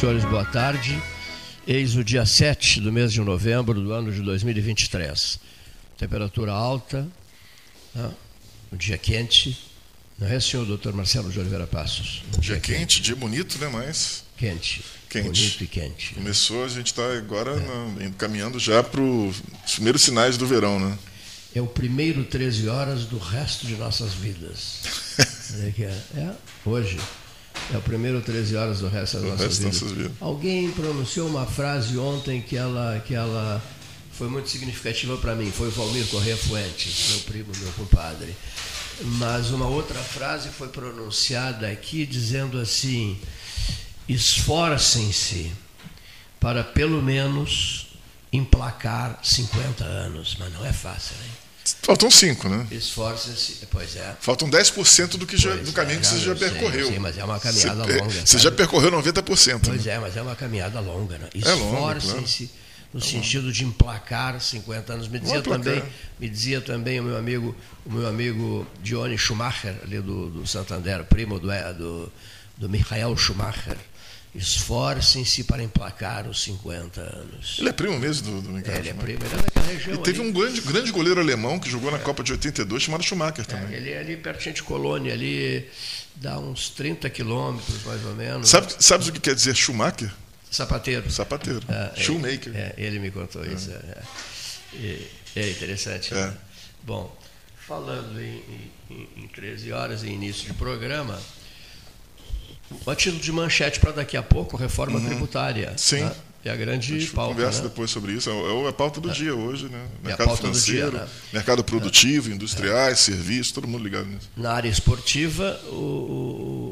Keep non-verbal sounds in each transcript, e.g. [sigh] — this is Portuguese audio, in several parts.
senhores, boa tarde. Eis o dia 7 do mês de novembro do ano de 2023. Temperatura alta, né? um dia quente. Não é, senhor doutor Marcelo de Oliveira Passos? Um dia, dia quente, quente, dia bonito, né? Mas. Quente. Quente. Bonito e quente. Começou, a gente está agora é. na, caminhando já para os primeiros sinais do verão, né? É o primeiro 13 horas do resto de nossas vidas. [laughs] é, é, hoje. É o primeiro 13 horas do resto das nossas vidas. Alguém pronunciou uma frase ontem que ela, que ela foi muito significativa para mim. Foi o Valmir Corrêa Fuentes, meu primo, meu compadre. Mas uma outra frase foi pronunciada aqui dizendo assim: esforcem-se para pelo menos emplacar 50 anos. Mas não é fácil, hein? Faltam 5, né? Esforça-se, pois é. Faltam 10% do, que já, do caminho é, que você já percorreu. Sim, mas é uma caminhada você, longa. Você já percorreu 90%. Pois né? é, mas é uma caminhada longa. Né? É Esforcem-se claro. no é sentido de emplacar 50 anos. Me dizia, também, me dizia também o meu amigo, o meu amigo Johnny Schumacher, ali do, do Santander, primo do, do, do Michael Schumacher Esforcem-se para emplacar os 50 anos. Ele é primo mesmo do, do é, Ele é primo, ele é daquela região. E teve ali. um grande, grande goleiro alemão que jogou na é. Copa de 82, chamado Schumacher também. É, ele é ali pertinho de Colônia, ali dá uns 30 quilômetros, mais ou menos. Sabe, sabes o que quer dizer Schumacher? Sapateiro. Sapateiro. É, Shoemaker. É, ele me contou isso. É, é interessante. Né? Bom, falando em, em, em 13 horas, em início de programa a título de manchete para daqui a pouco, reforma uhum. tributária. Sim. Né? É a grande a gente pauta. conversa né? depois sobre isso. É, é a pauta do é. dia hoje, né? Mercado é financeiro, dia, né? mercado produtivo, industriais, serviços, todo mundo ligado nisso. Na área esportiva, o,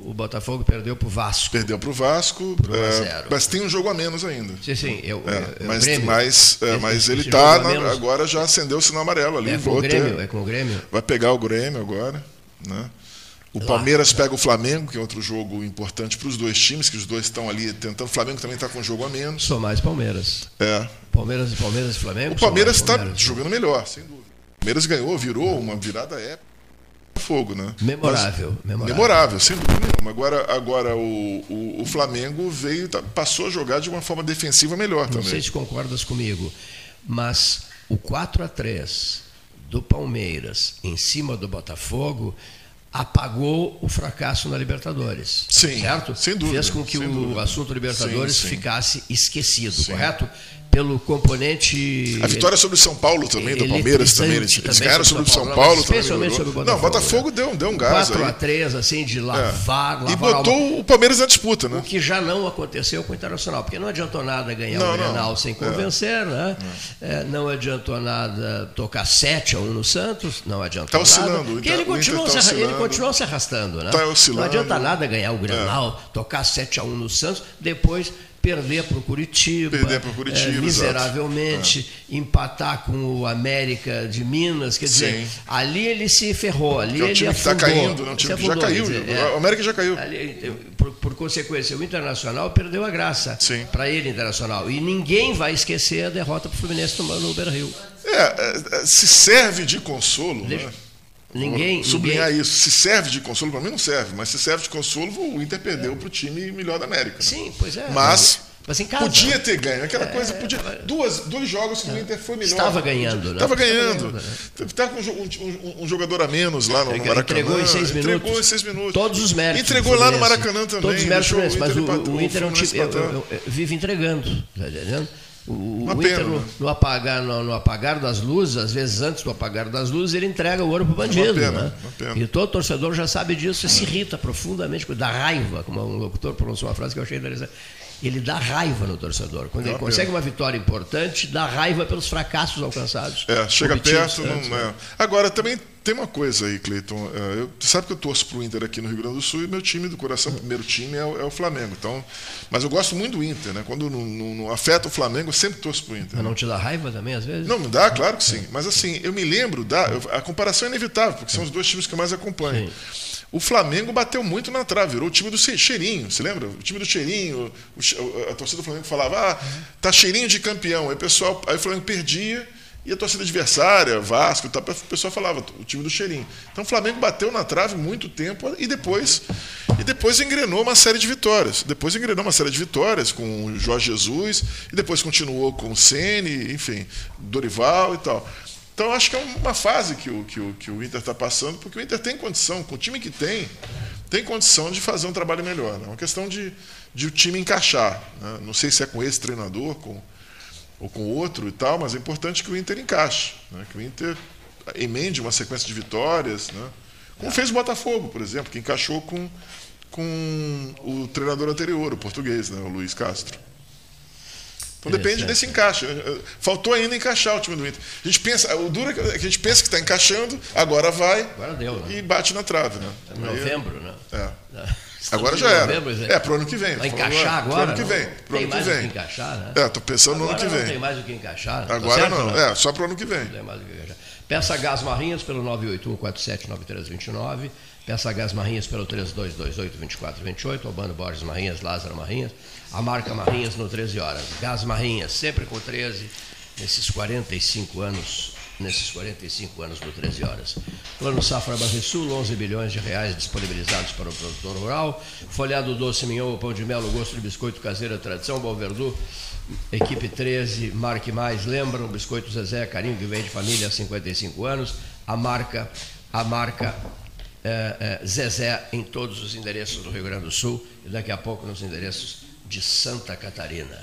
o, o Botafogo perdeu para o Vasco. Perdeu para o Vasco, é, mas tem um jogo a menos ainda. Sim, sim. Eu, é, mas mas, é, mas esse, ele está agora já acendeu o sinal amarelo ali. É com o Grêmio, ter, é com o Grêmio. Vai pegar o Grêmio agora, né? O Palmeiras pega o Flamengo, que é outro jogo importante para os dois times, que os dois estão ali tentando. O Flamengo também está com um jogo a menos. Sou mais Palmeiras. É. Palmeiras, Palmeiras e Flamengo. O Palmeiras está jogando melhor, sem dúvida. O Palmeiras ganhou, virou uma virada épica. Fogo, né? Memorável, Mas, memorável. Memorável, sem dúvida nenhuma. Agora, agora o, o, o Flamengo veio, tá, passou a jogar de uma forma defensiva melhor Não também. Não sei se concordas comigo, mas o 4 a 3 do Palmeiras em cima do Botafogo apagou o fracasso na Libertadores. Sim, certo? Sem dúvida. Fez com que o dúvida. assunto Libertadores sim, sim. ficasse esquecido, sim. correto? Pelo componente. A vitória sobre o São Paulo também, do Palmeiras também. Eles, eles ganharam sobre o São Paulo, Paulo também. Especialmente sobre o Botafogo. Não, o Botafogo né? deu, deu um gás. 4 a 3 assim, de lavar. É. E botou uma... o Palmeiras na disputa, né? O que já não aconteceu com o Internacional, porque não adiantou nada ganhar não, o Grenal sem convencer, é. né? É. não adiantou nada tocar 7 a 1 no Santos, não adiantou tá nada. oscilando, Porque ele continuou, tá se, ele continuou se arrastando, né? Tá oscilando. Não adianta nada ganhar o Grenal, tocar 7 a 1 no Santos, depois perder para o Curitiba, perder para o Curitiba é, miseravelmente, é. empatar com o América de Minas, quer dizer, Sim. ali ele se ferrou, ali é ele time afundou. Que tá caindo, não, o time afundou, já caiu, dizer, é, o América já caiu. Ali, por, por, consequência, o Internacional perdeu a graça para ele, Internacional, e ninguém vai esquecer a derrota para o Fluminense no, no Beira-Rio. É, se serve de consolo, Deixa... né? Ninguém. Sublinhar ninguém... isso. Se serve de consolo, para mim não serve, mas se serve de consolo, o Inter perdeu para o time melhor da América. Né? Sim, pois é. Mas. Mas casa, podia ter ganho, aquela é, coisa, podia. Duas, dois jogos que o Inter foi melhor. Estava ganhando, né? Estava ganhando. Estava com um, um, um, jogador a menos lá no, Maracanã. Entregou em seis minutos. Entregou em seis minutos. Todos os méritos. Entregou lá no Maracanã também. Todos os méritos, mas o, o, Inter é um time, vive entregando. Tá entendendo? O, o Inter, no, no, apagar, no, no, apagar das luzes, às vezes antes do apagar das luzes, ele entrega o ouro para o bandido. Pena, né? E todo torcedor já sabe disso e se irrita profundamente, da raiva, como um locutor pronunciou uma frase que eu achei interessante ele dá raiva no torcedor. Quando ele consegue uma vitória importante, dá raiva pelos fracassos alcançados. É, chega perto. Não, é. Agora, também tem uma coisa aí, Cleiton. É, eu, sabe que eu torço para o Inter aqui no Rio Grande do Sul e meu time do coração, [laughs] primeiro time é o, é o, Flamengo. Então, mas eu gosto muito do Inter, né? Quando não, não, não afeta o Flamengo, eu sempre torço para o Inter. Mas não te dá raiva também, às vezes? Não, me dá, claro que sim. Mas assim, eu me lembro, da, a comparação é inevitável, porque são os dois times que eu mais acompanho. Sim. O Flamengo bateu muito na trave, virou o time do cheirinho, você lembra? O time do cheirinho, a torcida do Flamengo falava, ah, tá cheirinho de campeão. Aí o pessoal, aí o Flamengo perdia E a torcida adversária, Vasco, tá, o pessoal falava, o time do cheirinho. Então o Flamengo bateu na trave muito tempo e depois e depois engrenou uma série de vitórias. Depois engrenou uma série de vitórias com o Jorge Jesus e depois continuou com o Ceni, enfim, Dorival e tal. Então acho que é uma fase que o, que o, que o Inter está passando, porque o Inter tem condição, com o time que tem, tem condição de fazer um trabalho melhor. Né? É uma questão de, de o time encaixar. Né? Não sei se é com esse treinador, com ou com outro e tal, mas é importante que o Inter encaixe, né? que o Inter emende uma sequência de vitórias, né? como fez o Botafogo, por exemplo, que encaixou com, com o treinador anterior, o português, né? o Luiz Castro. Então depende desse encaixe. Faltou ainda encaixar o time do Inter. A gente pensa, o duro é que a gente pensa que está encaixando, agora vai agora deu, né? e bate na trave. Né? É novembro, né? É. [laughs] Agora já era. É, pro ano que vem. Vai encaixar agora? Pro ano que vem. Pro tem ano mais que vem. o que encaixar, né? É, tô pensando agora no ano que vem. Não tem mais o que encaixar. Tá agora certo, não. É, só pro ano que vem. Não tem mais o que encaixar. Peça Gás Marrinhas pelo 981479329. Peça Gás Marrinhas pelo 3228-2428. Albano Borges Marrinhas, Lázaro Marrinhas. A marca Marrinhas no 13 horas. Gás Marrinhas, sempre com 13, nesses 45 anos nesses 45 anos do 13 horas. Plano Safra Barrisul, 11 bilhões de reais disponibilizados para o produtor rural. Folhado doce, mignon, pão de mel, gosto de biscoito caseiro, tradição, Bom Verdu, equipe 13, marque mais, lembram, biscoito Zezé, carinho que vem de família há 55 anos. A marca, a marca é, é, Zezé em todos os endereços do Rio Grande do Sul e daqui a pouco nos endereços de Santa Catarina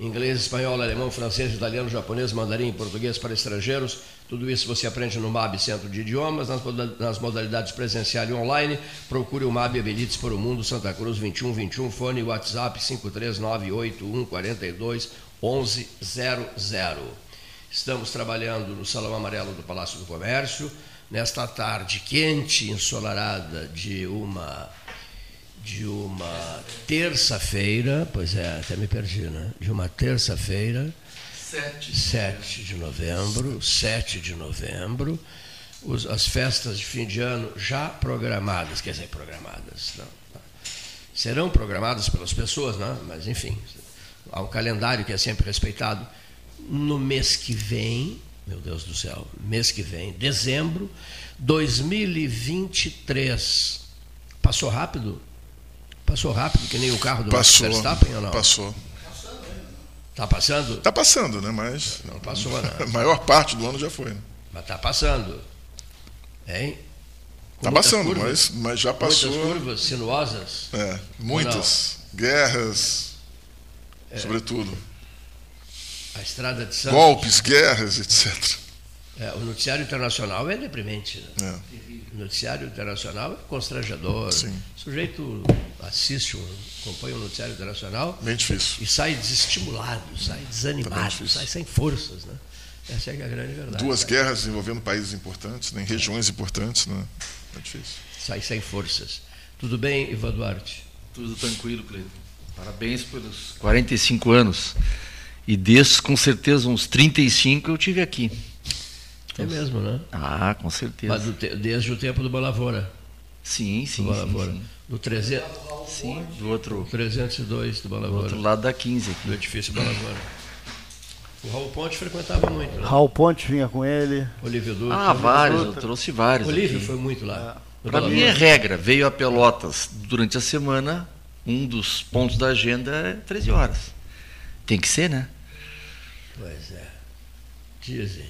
inglês, espanhol, alemão, francês, italiano, japonês, mandarim, português para estrangeiros. Tudo isso você aprende no MAB Centro de Idiomas, nas modalidades presencial e online. Procure o MAB Abelites por o Mundo, Santa Cruz 2121, fone WhatsApp 53981421100. Estamos trabalhando no Salão Amarelo do Palácio do Comércio, nesta tarde quente, ensolarada de uma de uma terça-feira, pois é, até me perdi, né? De uma terça-feira, 7. 7 de novembro, 7 de novembro, os, as festas de fim de ano já programadas, quer dizer, programadas, não, serão programadas pelas pessoas, né? mas enfim, há um calendário que é sempre respeitado. No mês que vem, meu Deus do céu, mês que vem, dezembro 2023. Passou rápido? Passou rápido, que nem o carro do passou, Verstappen ou não? Passou. Está passando? Está passando, né? Mas. Não passou, não. [laughs] A maior parte do ano já foi. Né? Mas está passando. Hein? Está passando, curvas, mas, mas já passou. Muitas curvas sinuosas? É, muitas. Guerras, é. sobretudo. A estrada de Santos. Golpes, guerras, etc. É, o noticiário internacional é deprimente. Né? É. O noticiário internacional é constrangedor. Sim. O sujeito assiste, acompanha o noticiário internacional. Bem difícil. E sai desestimulado, sai desanimado, sai sem forças. Né? Essa é a grande verdade. Duas guerras envolvendo países importantes, né, em regiões importantes. Né? É difícil. Sai sem forças. Tudo bem, Ivan Duarte? Tudo tranquilo, Cleiton. Parabéns pelos 45 anos. E desses, com certeza, uns 35 eu tive aqui. É mesmo, né? Ah, com certeza. Mas te, desde o tempo do Balavoura. Sim, sim. Do Balavoura. Sim, sim. Do 300. Sim, do outro. 302 do Balavoura. Do outro lado da 15 aqui. Do edifício Balavoura. O Raul Ponte frequentava muito. Né? Raul Ponte vinha com ele. Olívio Dutra. Ah, vários, eu trouxe vários. Olívio aqui. foi muito lá. É. Para mim é regra. Veio a Pelotas durante a semana, um dos pontos da agenda é 13 horas. Tem que ser, né? Pois é. Dizem.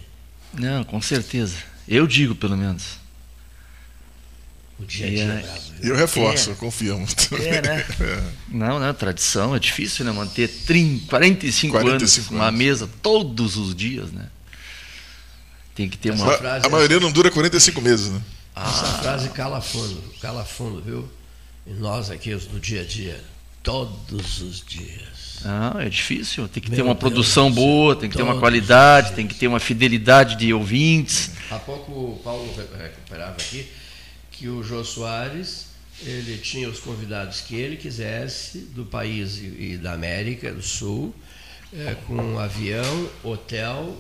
Não, com certeza. Eu digo, pelo menos. O dia a dia é, bravo. Eu reforço, é. eu confirmo. É, né? [laughs] É. Não, não, tradição é difícil, né? Manter 30, 45, 45 anos uma mesa todos os dias, né? Tem que ter Essa uma. A, a maioria não dura 45 meses, né? Essa ah. frase cala fundo, cala fundo, viu? E nós aqui no dia a dia, todos os dias. É difícil. Tem que Meu ter uma Deus produção boa, tem que ter uma qualidade, tem que ter uma fidelidade de ouvintes. Há pouco o Paulo recuperava aqui que o Jô Soares ele tinha os convidados que ele quisesse do país e da América do Sul, é, com um avião, hotel,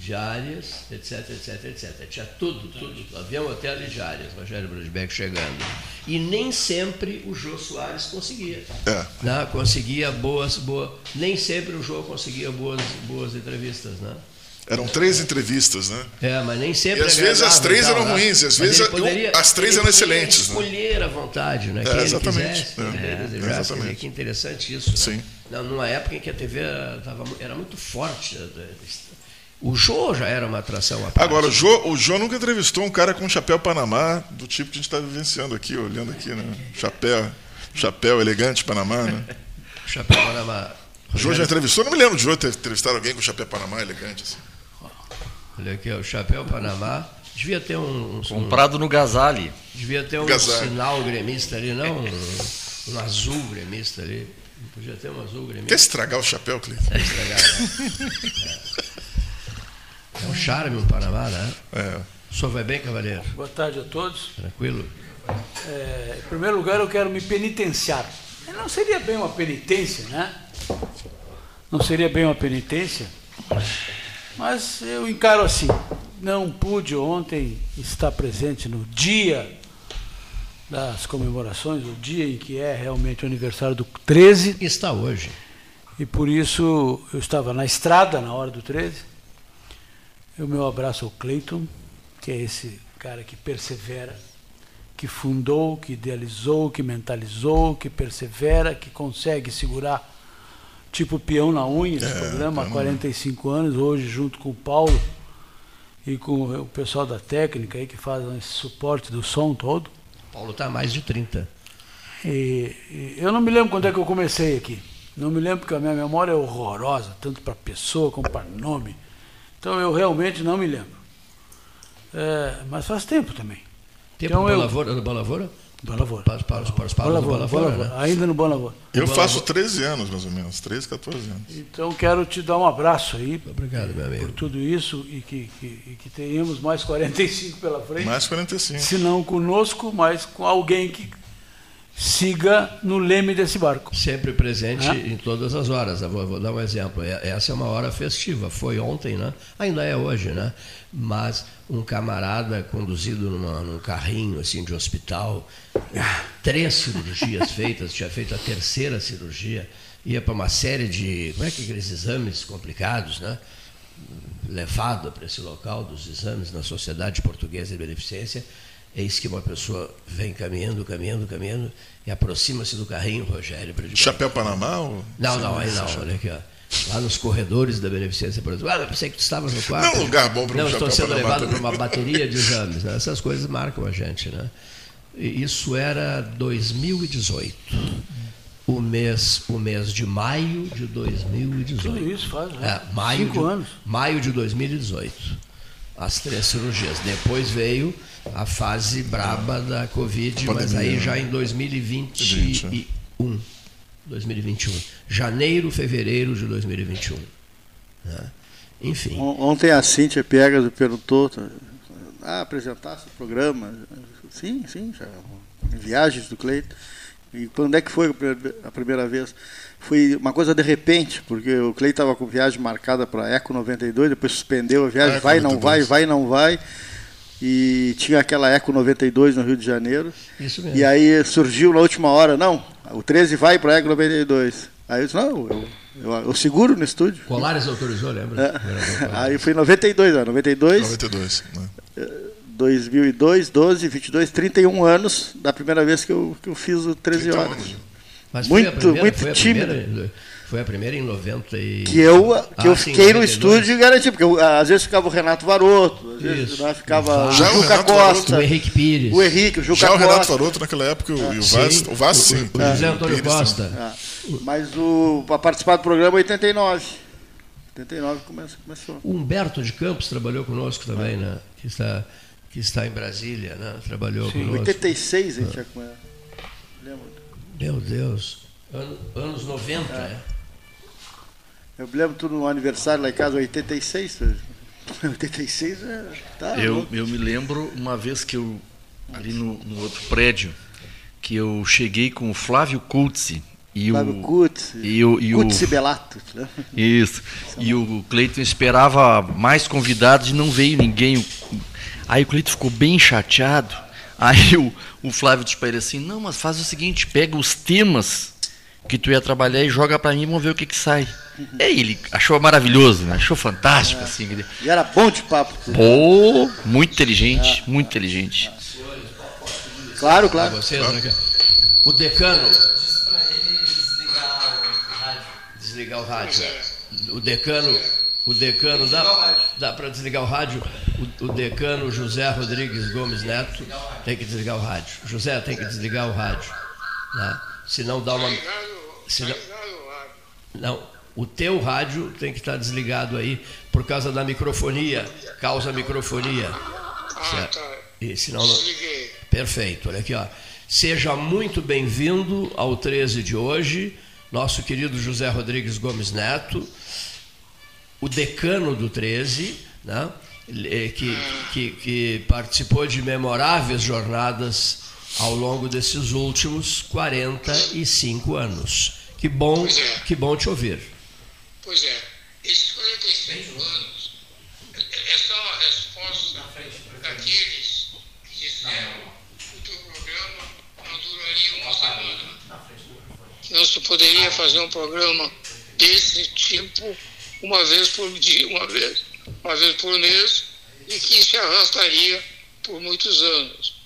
diárias, etc, etc, etc. Tinha tudo, tudo. Avião, hotel e diárias, Rogério Brandbeck chegando. E nem sempre o Jô Soares conseguia. É. Né? Conseguia boas, boas. Nem sempre o Jô conseguia boas, boas entrevistas, né? Eram três entrevistas, né? É, mas nem sempre. E às vezes as três eram né? ruins, às vezes poderia, as três eram excelentes. Né? Escolher né? à vontade, né? É, exatamente. Quisesse, é, é, exatamente. Que interessante isso. Sim. Né? Numa época em que a TV tava, era muito forte. O Jô já era uma atração à parte. Agora, o Jô, o Jô nunca entrevistou um cara com chapéu Panamá do tipo que a gente está vivenciando aqui, olhando aqui, né? Chapéu, chapéu elegante Panamá, né? [laughs] chapéu Panamá. O Jô já entrevistou? Não me lembro de Jô ter entrevistado alguém com chapéu Panamá elegante. Assim. Olha aqui, o chapéu Panamá. Devia ter um. um Comprado no Gazali. Devia ter um Gazali. sinal gremista ali, não? Um, um, azul gremista ali. Podia ter um azul gremista. Quer estragar o chapéu, Cleiton? Quer estragar, né? [laughs] é. É um charme o Panamá, né? É. O senhor vai bem, cavaleiro? Boa tarde a todos. Tranquilo? É, em primeiro lugar, eu quero me penitenciar. Não seria bem uma penitência, né? Não seria bem uma penitência mas eu encaro assim: não pude ontem estar presente no dia das comemorações, o dia em que é realmente o aniversário do 13. Está hoje. E por isso eu estava na estrada na hora do 13. O meu abraço ao Cleiton, que é esse cara que persevera, que fundou, que idealizou, que mentalizou, que persevera, que consegue segurar tipo peão na unha, esse é, programa, há 45 anos, hoje junto com o Paulo e com o pessoal da técnica aí que faz esse suporte do som todo. Paulo está há mais de 30. E, e, eu não me lembro quando é que eu comecei aqui. Não me lembro porque a minha memória é horrorosa, tanto para pessoa como para nome. Então eu realmente não me lembro. É, mas faz tempo também. Tempo então, eu, Lavoura, Boa Lavoura? Boa Lavoura. Para, para, para os Boa Lavoura, Boa Lavoura, né? Ainda no Boa Lavoura. Eu faço 13 anos, mais ou menos, 13, 14 anos. Então quero te dar um abraço aí. Obrigado, meu amigo. Por tudo isso e que, que, e que tenhamos mais 45 pela frente. Mais 45. Se não conosco, mas com alguém que siga no leme desse barco. Sempre presente é? em todas as horas. Vou, vou, dar um exemplo. É, essa é uma hora festiva. Foi ontem, né? Ainda é hoje, né? Mas um camarada conduzido numa, num carrinho assim de hospital, três cirurgias [laughs] feitas, tinha feito a terceira cirurgia, ia para uma série de, como é que é aqueles exames complicados, né? Levado para esse local dos exames na Sociedade Portuguesa de Beneficência Eis que uma pessoa vem caminhando, caminhando, caminhando e aproxima-se do carrinho, Rogério. Para Chapéu Panamá? Ou... Não, não, aí não, olha aqui, ó. Lá nos corredores da Beneficência, por exemplo. Ah, eu pensei que tu estavas no quarto. Não, um lugar bom para um Não, estou sendo levado para uma bateria de exames. Né? Essas coisas marcam a gente, né? E isso era 2018. O mês, o mês de maio de 2018. Tudo isso faz, né? É, maio Cinco de, anos. Maio de 2018. As três cirurgias. Depois veio a fase braba da Covid, mas aí já em 2021. 2021. Janeiro, fevereiro de 2021. Né? Enfim. Ontem a Cíntia Piegas perguntou, ah, apresentasse o programa. Sim, sim, já. Viagens do Cleiton. E quando é que foi a primeira vez? Foi uma coisa de repente, porque o Cleiton estava com viagem marcada para Eco 92, depois suspendeu a viagem, vai, não vai, vai, não vai e tinha aquela Eco 92 no Rio de Janeiro. Isso mesmo. E aí surgiu na última hora, não, o 13 vai para a Eco 92. Aí eu disse, não, eu, eu, eu seguro no estúdio. Colares autorizou, lembra? É. Aí foi em 92, ó, 92. 92, né? 2002, 12, 22, 31 anos da primeira vez que eu, que eu fiz o 13 horas. Anos. Mas muito, primeira, muito tímido. Foi a primeira em 90 e... Que eu, que ah, eu fiquei sim, no estúdio e garanti, porque eu, às vezes ficava o Renato Varoto, às vezes né, ficava o Juca Costa. O Henrique Pires. O Henrique, o Juca Já Costa. o Renato Varoto naquela época, é. o Vaz, o Vaz sim. O, o José Antônio Costa. É. Mas o, para participar do programa, 89. 89 começou. O Humberto de Campos trabalhou conosco também, né? Que está, que está em Brasília, né? Trabalhou sim. conosco. 86 a gente já conhece. Meu Deus. Ano, anos 90, é. é. Eu me lembro tudo no aniversário lá em casa, 86. 86 [laughs] é. Tá, eu, eu me lembro uma vez que eu, ali no, no outro prédio, que eu cheguei com o Flávio Kutzi. E Flávio o, Kutz, e o, e Kutz Belato. Né? Isso. E o Cleiton esperava mais convidados e não veio ninguém. Aí o Cleiton ficou bem chateado. Aí o, o Flávio disse para ele assim: Não, mas faz o seguinte, pega os temas que tu ia trabalhar e joga para mim, vamos ver o que que sai. E ele achou maravilhoso, né? achou fantástico. É. assim. E era bom de papo. Pô, muito inteligente, é. muito inteligente. Claro, claro. Vocês, né? O decano. Desligar o rádio. O decano o decano, dá, dá para desligar o rádio? O, o, decano José Rodrigues Gomes Neto tem que desligar o rádio. José tem que desligar o rádio. Né? Senão dá uma. Senão, não, o teu rádio tem que estar desligado aí por causa da microfonia, causa microfonia. Ah, tá. E senão não... Perfeito, olha aqui, ó. Seja muito bem-vindo ao 13 de hoje, nosso querido José Rodrigues Gomes Neto o decano do 13, né? que, que, que participou de memoráveis jornadas ao longo desses últimos 45 anos. Que bom, é. que bom te ouvir. Pois é, esses 45 anos é só a resposta daqueles que disseram que o teu programa não duraria uma semana. Que não se poderia fazer um programa desse tipo uma vez por dia, uma vez, uma vez por mês, e que se arrastaria por muitos anos.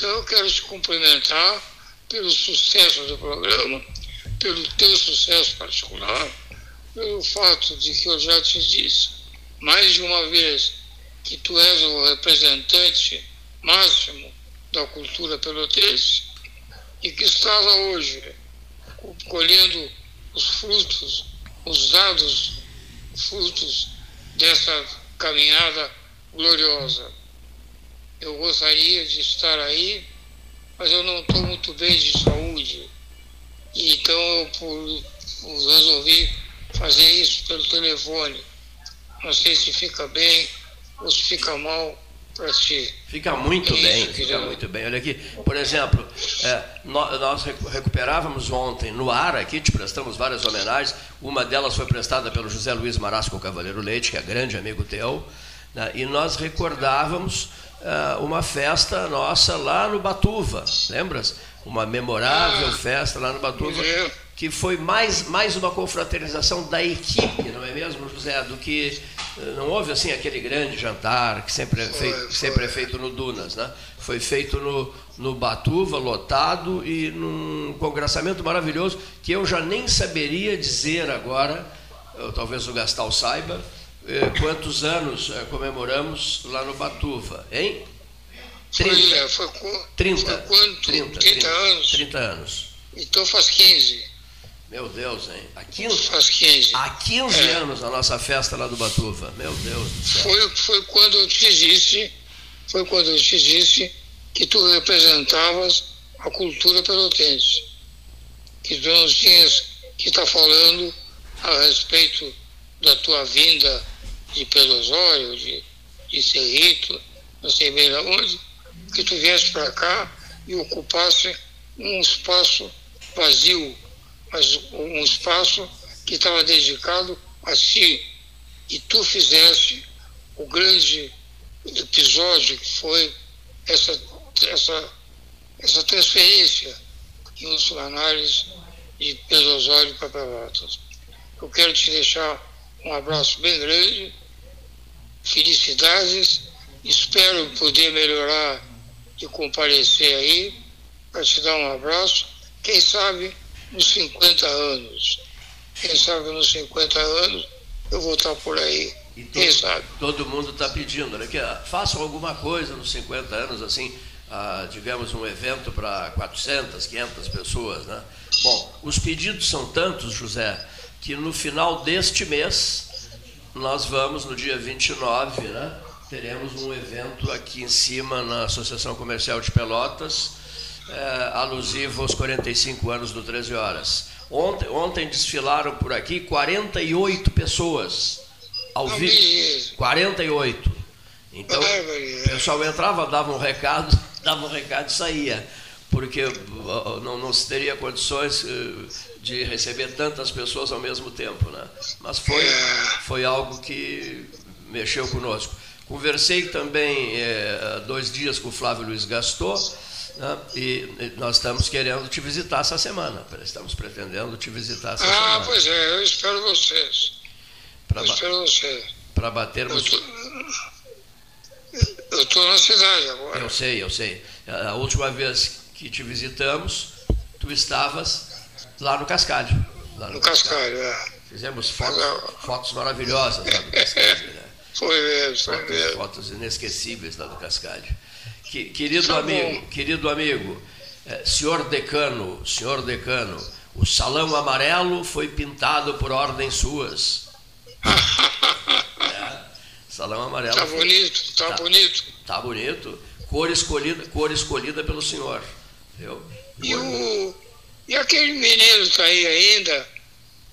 Então eu quero te cumprimentar pelo sucesso do programa, pelo teu sucesso particular, pelo fato de que eu já te disse mais de uma vez que tu és o representante máximo da cultura pelotense e que estás hoje colhendo os frutos, os dados frutos dessa caminhada gloriosa. Eu gostaria de estar aí, mas eu não estou muito bem de saúde. Então eu por, por resolvi fazer isso pelo telefone. Não sei se fica bem ou se fica mal para ti. Fica muito é bem, fica muito bem. Olha aqui, por exemplo, é, nós, nós, recuperávamos ontem no ar aqui, te prestamos várias homenagens. Uma delas foi prestada pelo José Luiz Marasco Cavaleiro Leite, que é grande amigo teu, né, e nós recordávamos é, uma festa nossa lá no Batuva, lembras? Uma memorável ah, festa lá no Batuva, que foi mais, mais uma confraternização da equipe, não é mesmo, José, do que não houve assim aquele grande jantar que sempre é feito, sempre é feito no Dunas, né? Foi feito no, no Batuva, lotado e num congressamento maravilhoso que eu já nem saberia dizer agora, eu, talvez o Gastal saiba, eh, quantos anos eh, comemoramos lá no Batuva, hein? 30. Foi, foi, 30, foi quanto? 30, 30, 30 anos? 30 anos. Então faz 15. Meu Deus, hein? Há 15, Faz 15. Há 15 é. anos a nossa festa lá do Batuva. Meu Deus do céu. Foi, foi quando eu te disse, foi quando eu te disse que tu representavas a cultura pelotense. Que tu não tinhas que estar tá falando a respeito da tua vinda de Pedosório, de, de Cerrito, não sei bem onde, que tu viesse para cá e ocupasse um espaço vazio mas um espaço que estava dedicado a si. E tu fizeste o grande episódio que foi essa, essa, essa transferência em os análise de Pedro Osório para Pelotas. Eu quero te deixar um abraço bem grande, felicidades, espero poder melhorar e comparecer aí para te dar um abraço. Quem sabe nos 50 anos. Quem sabe nos 50 anos eu vou estar por aí. E todo, Quem sabe? Todo mundo está pedindo, né? Que ah, façam alguma coisa nos 50 anos, assim, ah, digamos, um evento para 400, 500 pessoas, né? Bom, os pedidos são tantos, José, que no final deste mês, nós vamos, no dia 29, né? Teremos um evento aqui em cima na Associação Comercial de Pelotas, é, alusivo aos 45 anos do 13 Horas. Ontem, ontem desfilaram por aqui 48 pessoas ao vivo. 48. Então, o pessoal entrava, dava um recado, [laughs] dava um recado e saía. Porque não, não se teria condições eh, de receber tantas pessoas ao mesmo tempo. Né? Mas foi, foi algo que mexeu conosco. Conversei também é, dois dias com o Flávio Luiz Gastor Né? E nós estamos querendo te visitar essa semana. Estamos pretendendo te visitar essa ah, semana. Ah, pois é, eu espero vocês. Pra eu espero vocês. Para batermos. Eu estou na cidade agora. Eu sei, eu sei. A última vez que te visitamos, tu estavas lá no Cascalho. Lá no, no Cascalho, é. Fizemos fotos, fotos maravilhosas lá do Cascalho. [laughs] Né? Foi mesmo, foi fotos, mesmo. Fotos inesquecíveis lá do Cascalho. Que, querido amigo, querido amigo, eh, senhor decano, senhor decano, o salão amarelo foi pintado por ordens suas. [laughs] é, salão amarelo. Tá bonito, tá, tá bonito. Tá bonito. Cor escolhida, cor escolhida pelo senhor. E, o, e aquele menino que está aí ainda,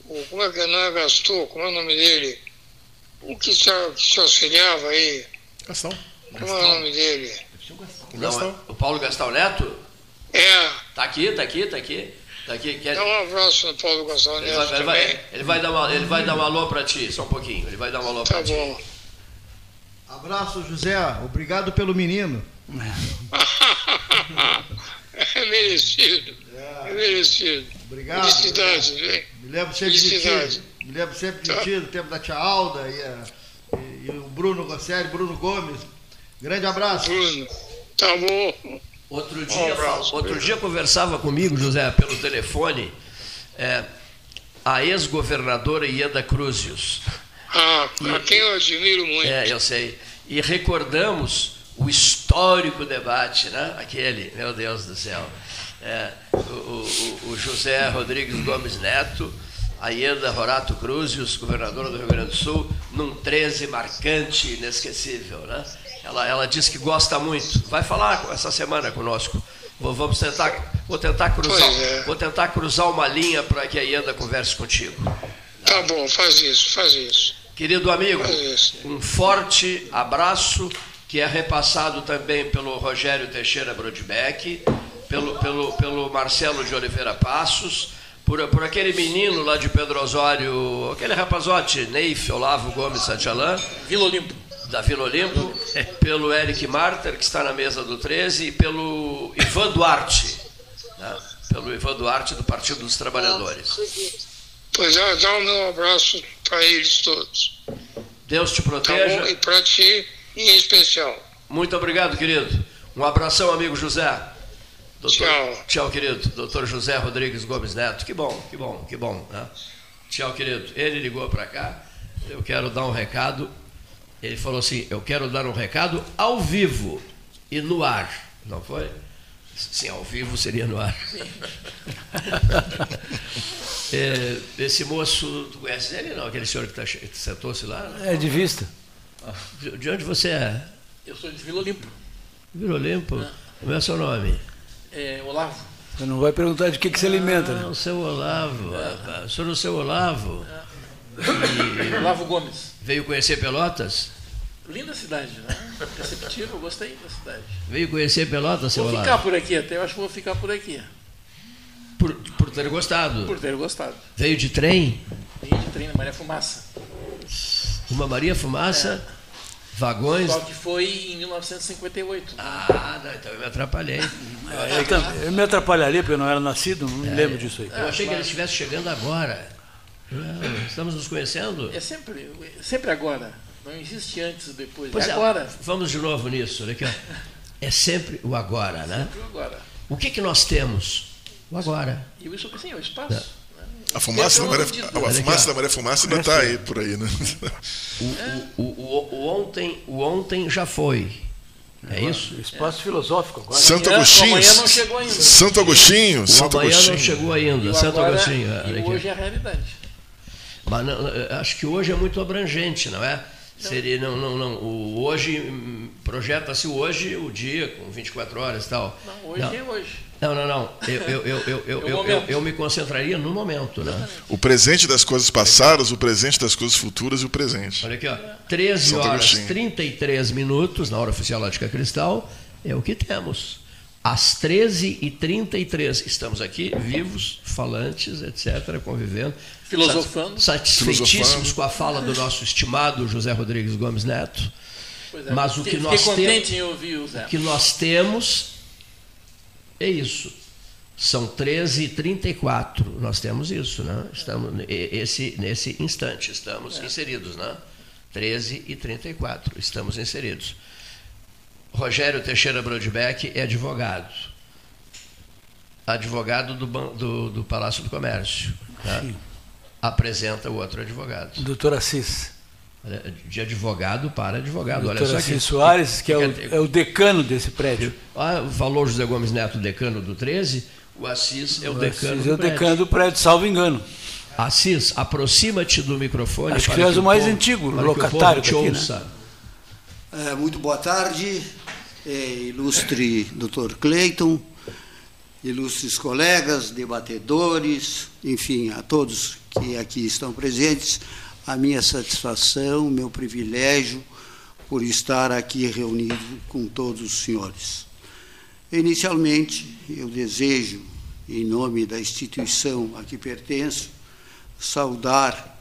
o, como é que não é Gastou? Como é o nome dele? O que se, que se auxiliava aí? Gastão. Como Gastão. é o nome dele? O, Gastão. o Paulo Gastão Neto? É. Tá aqui, tá aqui, tá aqui. Tá aqui quer... Dá um abraço no Paulo Gastão Neto. Ele vai, ele vai, ele vai, dar, uma, ele vai dar um alô para ti, só um pouquinho. Ele vai dar um alô para tá ti. Tá bom. Abraço, José. Obrigado pelo menino. [laughs] é merecido. É, é merecido. Obrigado. Felicidade, né? Me lembro sempre de ti. Me lembro sempre de tá. ti, do tempo da tia Alda e, a, e, e o Bruno Gosselli, Bruno Gomes. Grande abraço. Bruno, tá bom. Outro dia, um abraço, outro dia conversava comigo, José, pelo telefone, é, a ex-governadora Ieda Cruzius. Ah, a quem eu admiro muito. É, eu sei. E recordamos o histórico debate, né? Aquele, meu Deus do céu. É, o, o, o, José Rodrigues Gomes Neto, a Ieda Rorato Cruzius, governadora do Rio Grande do Sul, num 13 marcante, inesquecível, né? Ela, ela disse que gosta muito. Vai falar essa semana conosco. Vamos tentar, vou tentar cruzar, é. vou tentar cruzar uma linha para que a Ieda converse contigo. Tá bom, faz isso, faz isso. Querido amigo, um forte abraço que é repassado também pelo Rogério Teixeira Brodbeck, pelo, pelo, pelo Marcelo de Oliveira Passos, por, por aquele menino lá de Pedro Osório, aquele rapazote, Neif Olavo Gomes Santialã. Vila Olimpo da Vila Olimpo, pelo Eric Marter, que está na mesa do 13, e pelo Ivan Duarte, né? pelo Ivan Duarte do Partido dos Trabalhadores. Pois é, dá meu abraço para eles todos. Deus te proteja. Tá e para ti em especial. Muito obrigado, querido. Um abração, amigo José. Doutor, tchau. Tchau, querido. Doutor José Rodrigues Gomes Neto. Que bom, que bom, que bom. Né? Tchau, querido. Ele ligou para cá. Eu quero dar um recado ele falou assim: Eu quero dar um recado ao vivo e no ar. Não foi? Sim, ao vivo seria no ar. [laughs] é, esse moço, tu conhece ele não? Aquele senhor que, tá, que sentou-se lá? É de vista. De onde você é? Eu sou de Vila Olimpo. Vila Olimpo? É. Como é o seu nome? É Olavo. Você não vai perguntar de que, que você alimenta, né? Ah, o seu Olavo. É. O senhor é o seu Olavo. É. E Olavo Gomes. Veio conhecer Pelotas? Linda cidade, né? Receptivo, gostei da cidade. Veio conhecer Pelotas, seu Vou Olavo? ficar por aqui até, eu acho que vou ficar por aqui. Por, por ter gostado? Por ter gostado. Veio de trem? Veio de trem na Maria Fumaça. Uma Maria Fumaça? É. Vagões? Só que foi em 1958. Ah, não, então eu me atrapalhei. É, eu, eu, me atrapalharia porque eu não era nascido, não me é, lembro disso aí. Eu achei que ele estivesse chegando agora. Estamos nos conhecendo? É sempre, sempre agora. Não existe antes ou depois. Pois é agora. Vamos de novo nisso. Olha aqui, ó. É sempre o agora, né? Sempre o agora. O que, que nós temos? O agora. E isso sim, o espaço. Né? A fumaça, da Maria, a fumaça da Maria Fumaça ainda está aí por aí, né? O, o, o, o, ontem, o ontem já foi. É isso? Espaço filosófico agora. Santo Agostinho. amanhã não chegou ainda. Santo Agostinho. O Santo amanhã Agostinho. não chegou ainda. E Santo agora, Agostinho. E hoje é a realidade. Mas não, acho que hoje é muito abrangente, não é? Seria, não, não, não. O hoje, projeta-se hoje o dia com 24 horas e tal. Não, hoje não. é hoje. Não, não, não. Eu, eu, eu, eu, eu, [laughs] eu, eu, eu, me concentraria no momento. Né? O presente das coisas passadas, o presente das coisas futuras e o presente. Olha aqui, ó. 13 horas 33 minutos, na hora oficial Lógica Cristal, é o que temos. Às 13h33, estamos aqui, vivos, falantes, etc., convivendo. Filosofando. Satisfeitíssimos Filosofando. com a fala do nosso estimado José Rodrigues Gomes Neto. É, Mas o que nós temos. O que nós temos é isso. São 13 e 34 Nós temos isso, né? Estamos esse, nesse instante, estamos é. inseridos, né? 13 e 34 estamos inseridos. Rogério Teixeira Brodbeck é advogado. Advogado do, do, do Palácio do Comércio. Né? Apresenta o outro advogado. Doutor Assis. De advogado para advogado. Doutor Olha só Assis que, Soares, que, que é, o, é, o, decano desse prédio. Ah, falou José Gomes Neto, decano do 13. O Assis é o, o decano Assis do é o decano do prédio, salvo engano. Assis, aproxima-te do microfone. Acho que és o mais povo, antigo locatário que aqui, né? É, muito boa tarde, é, ilustre doutor Cleiton, ilustres colegas, debatedores, enfim, a todos que aqui estão presentes, a minha satisfação, meu privilégio por estar aqui reunido com todos os senhores. Inicialmente, eu desejo, em nome da instituição a que pertenço, saudar,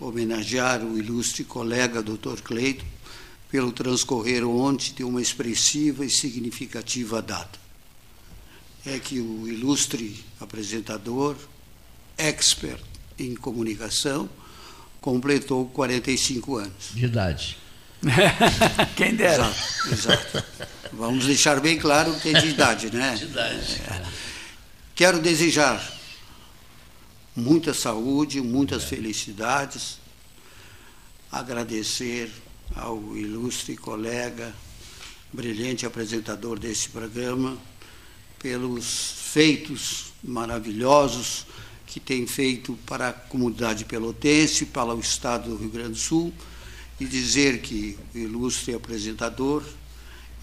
homenagear o ilustre colega Dr. Cleiton pelo transcorrer ontem de uma expressiva e significativa data. É que o ilustre apresentador, expert em comunicação, completou 45 anos. De idade. [laughs] Quem dera. Exato, exato. Vamos deixar bem claro que é de idade, né? De idade. É. Quero desejar muita saúde, muitas felicidades, agradecer ao ilustre colega, brilhante apresentador desse programa, pelos feitos maravilhosos que tem feito para a comunidade pelotense, para o estado do Rio Grande do Sul, e dizer que o ilustre apresentador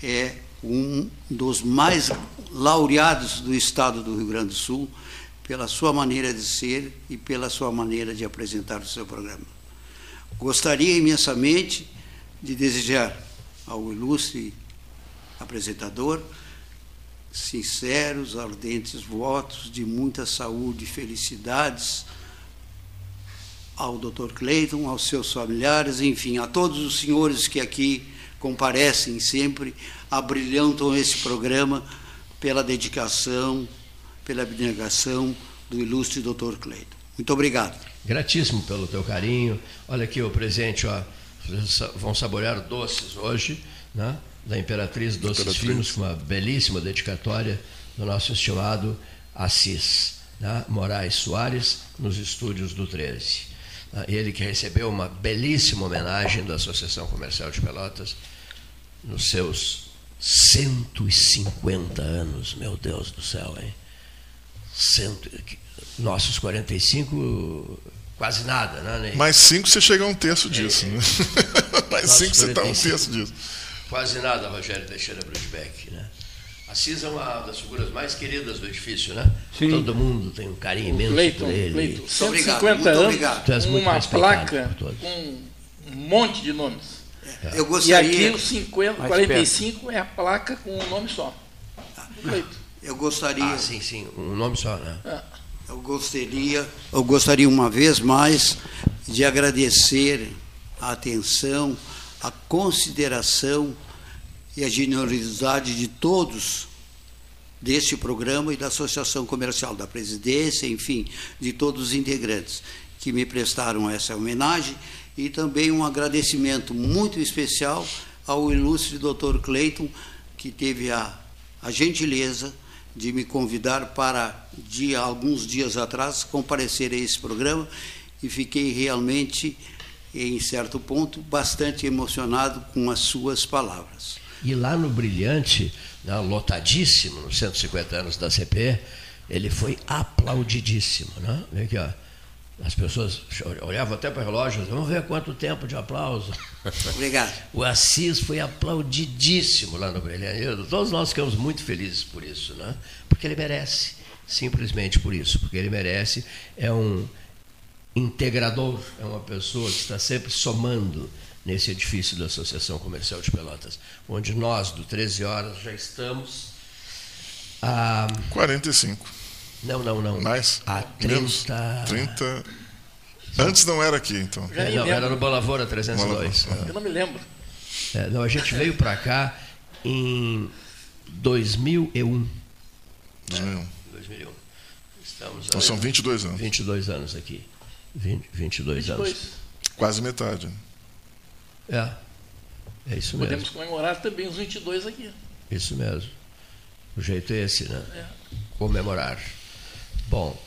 é um dos mais laureados do estado do Rio Grande do Sul, pela sua maneira de ser e pela sua maneira de apresentar o seu programa. Gostaria imensamente de desejar ao ilustre apresentador sinceros, ardentes votos de muita saúde e felicidades ao Dr. Cleiton, aos seus familiares, enfim, a todos os senhores que aqui comparecem sempre, abrilhantam esse programa pela dedicação, pela abnegação do ilustre Dr. Cleiton. Muito obrigado. Gratíssimo pelo teu carinho. Olha aqui o presente, ó. Vão saborear doces hoje, né? Da Imperatriz Doces Imperatriz. Finos, com uma belíssima dedicatória do nosso estimado Assis né? Moraes Soares, nos estúdios do 13. Né? Ele que recebeu uma belíssima homenagem da Associação Comercial de Pelotas nos seus 150 anos, meu Deus do céu, hein? cento, nossos 45, quase nada, né? Mais cinco você chega a um terço disso. É, né? [laughs] Mais cinco você está a um terço disso. Quase nada, Rogério Teixeira Brudbeck, né? Assis é uma das figuras mais queridas do edifício, né? Sim. Todo mundo tem um carinho imenso Cleiton, por ele. Cleiton, 150 anos, uma placa com um monte de nomes. É. Eu gostaria... E aqui o 50, 45 é a placa com um nome só. Cleiton. Eu gostaria. Ah, sim, sim, um nome só, né? É. Eu gostaria, eu gostaria uma vez mais de agradecer a atenção, a consideração e a generosidade de todos deste programa e da Associação Comercial da Presidência, enfim, de todos os integrantes que me prestaram essa homenagem e também um agradecimento muito especial ao ilustre Dr. Cleiton, que teve a, a gentileza de me convidar para, de alguns dias atrás, comparecer a esse programa e fiquei realmente, em certo ponto, bastante emocionado com as suas palavras. E lá no Brilhante, né, lotadíssimo, nos 150 anos da CP, ele foi aplaudidíssimo. Né? Aqui, ó as pessoas olhavam até para o relógio, vamos ver quanto tempo de aplauso. [laughs] Obrigado. O Assis foi aplaudidíssimo lá no Brilhante. Todos nós ficamos muito felizes por isso, né? porque ele merece, simplesmente por isso, porque ele merece. É um integrador, é uma pessoa que está sempre somando nesse edifício da Associação Comercial de Pelotas, onde nós, do 13 Horas, já estamos a. 45. Não, não, não. Mais? A 30. 30. Antes não era aqui, então. É, não, era no Bolavora 302. Eu não me lembro. É, não, a gente veio para cá em 2001. 2001. 2001. Estamos então são 22 anos. 22 anos aqui. 20, 22, 22 anos. Quase metade. É. É isso mesmo. Podemos comemorar também os 22 aqui. Isso mesmo. O jeito é esse, né? É. Comemorar. Bom,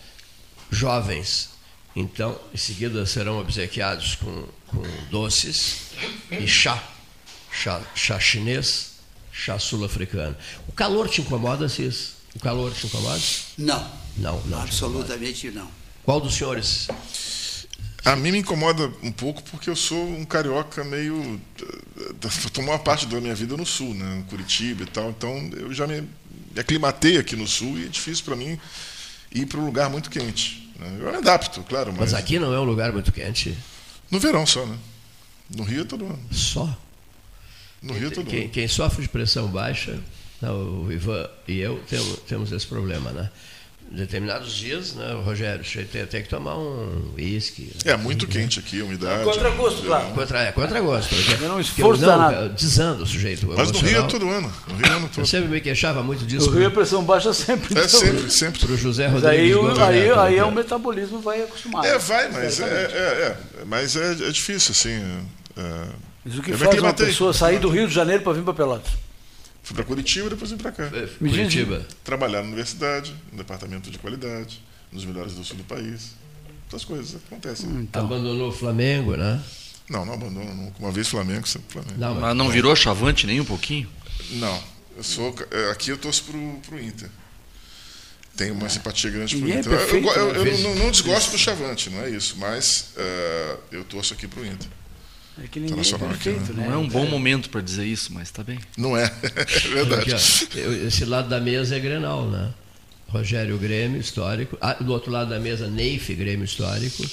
jovens, então, em seguida serão obsequiados com, com doces e chá. Chá, chá chinês, chá sul-africano. O calor te incomoda, Cis? O calor te incomoda? Não. Não, não. Absolutamente não. Qual dos senhores? A mim me incomoda um pouco porque eu sou um carioca meio. [laughs] Tomou uma parte da minha vida no sul, né? Curitiba e tal. Então eu já me aclimatei aqui no sul e é difícil para mim ir para um lugar muito quente. Né? Eu me adapto, claro. Mas... mas aqui não é um lugar muito quente? No verão só, né? No Rio é todo ano. Só? No Rio é todo quem, ano. Quem sofre de pressão baixa, não, o Ivan e eu temos, temos esse problema, né? Determinados dias, né, Rogério, você tem até que tomar um uísque. É muito né? quente aqui, a umidade. Contra gosto, claro. Contra, é, contra gosto. É um esforço danado. Desando o sujeito. Mas no Rio é todo ano. No Rio é ano todo. Eu sempre me queixava muito disso. No Rio a pressão baixa sempre. É sempre, sempre. Para o José Rodrigues. Mas aí, aí, aí é o metabolismo vai acostumar. É, vai, mas é, é, é, mas é, é difícil, assim. É, mas o que faz uma pessoa sair do Rio de Janeiro para vir para Pelotas? Fui para Curitiba e depois vim para cá. É, Curitiba. Trabalhar na universidade, no departamento de qualidade, nos melhores do sul do país. Essas coisas acontecem. Então. Abandonou o Flamengo, né? Não, não abandonou. Uma vez Flamengo, sempre Flamengo. Não, mas não virou chavante nem um pouquinho? Não. Eu sou, é, aqui eu torço pro, pro Inter. Tenho uma simpatia grande pro é Inter. É perfeito, eu, eu, eu, eu não, não, desgosto do Chavante, não é isso, mas uh, eu torço aqui pro Inter. É que ninguém é perfeito, né? Não é um bom momento para dizer isso, mas está bem. Não é, [laughs] é verdade. Aqui, esse lado da mesa é Grenal, né? Rogério Grêmio, histórico. Ah, do outro lado da mesa, Neif, Grêmio histórico.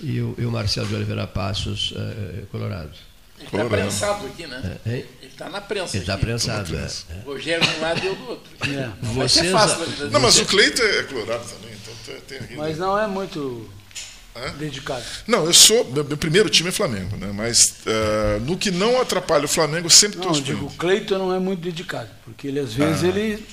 E o, e o Marcelo de Oliveira Passos, uh, Colorado. Ele está prensado aqui, né? É, Ele está na prensa. Ele está prensado, é, é. Rogério de um lado e eu do outro. É. Vocês, é fácil, não, mas o Cleito é Colorado também, então tem aqui. Mas não é muito dedicado? Não, eu sou. Meu, meu, primeiro time é Flamengo, né? Mas uh, no que não atrapalha o Flamengo, sempre Não, eu digo, o Cleiton não é muito dedicado, porque ele às vezes ah. ele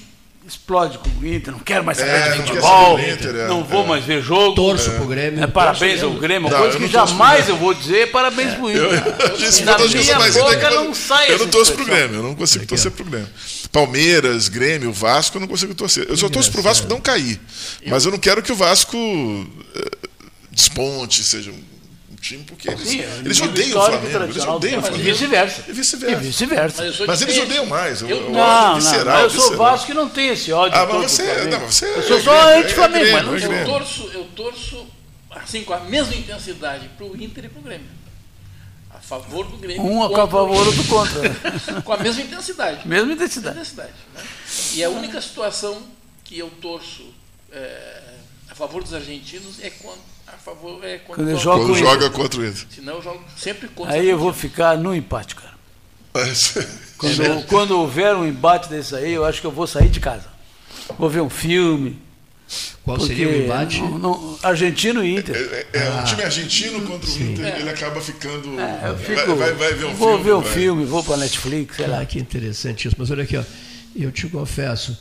explode com o Inter, não quero mais saber é, de futebol, não, Inter, é, não vou é. mais ver jogo. Torço é. pro Grêmio. É, parabéns ao Grêmio, uma coisa que jamais eu vou dizer, parabéns pro Inter. Eu, eu, disse, Na minha boca não sai Eu não torço pro Grêmio, eu não consigo torcer pro Grêmio. Palmeiras, Grêmio, Vasco, eu não consigo torcer. Eu só torço pro Vasco não cair. Mas eu não quero que o Vasco eh, desponte, seja um time, porque eles, Sim, eles odeiam o Flamengo. Eles odeiam o Flamengo. E vice-versa. E vice-versa. vice-versa. Mas, mas eles odeiam mais. Eu, eu, não, visceral, não, eu sou Vasco que não tem esse ódio. Ah, mas você, não, você Eu sou só é anti-Flamengo. mas não eu, torço, eu torço assim, com a mesma intensidade para o Inter e para o Grêmio. A favor do Grêmio. Um a favor, outro contra. [laughs] com a mesma intensidade. Mesma intensidade. Mesma intensidade né? E a única situação que eu torço é, a favor dos argentinos é quando a favor é quando, quando, joga, quando joga contra o Inter. Senão eu jogo sempre contra Aí eu vou ficar no empate, cara. [laughs] quando, é quando houver um embate desse aí, eu acho que eu vou sair de casa. Vou ver um filme. Qual seria o embate? Não, não, argentino e Inter. É, é, é ah, um time argentino contra o Inter, é. ele acaba ficando. É, fico, vai, vai, ver um vou filme. Vou ver um vai. filme, vou para Netflix, sei ah, lá. Que interessante isso. Mas olha aqui, ó, eu te confesso,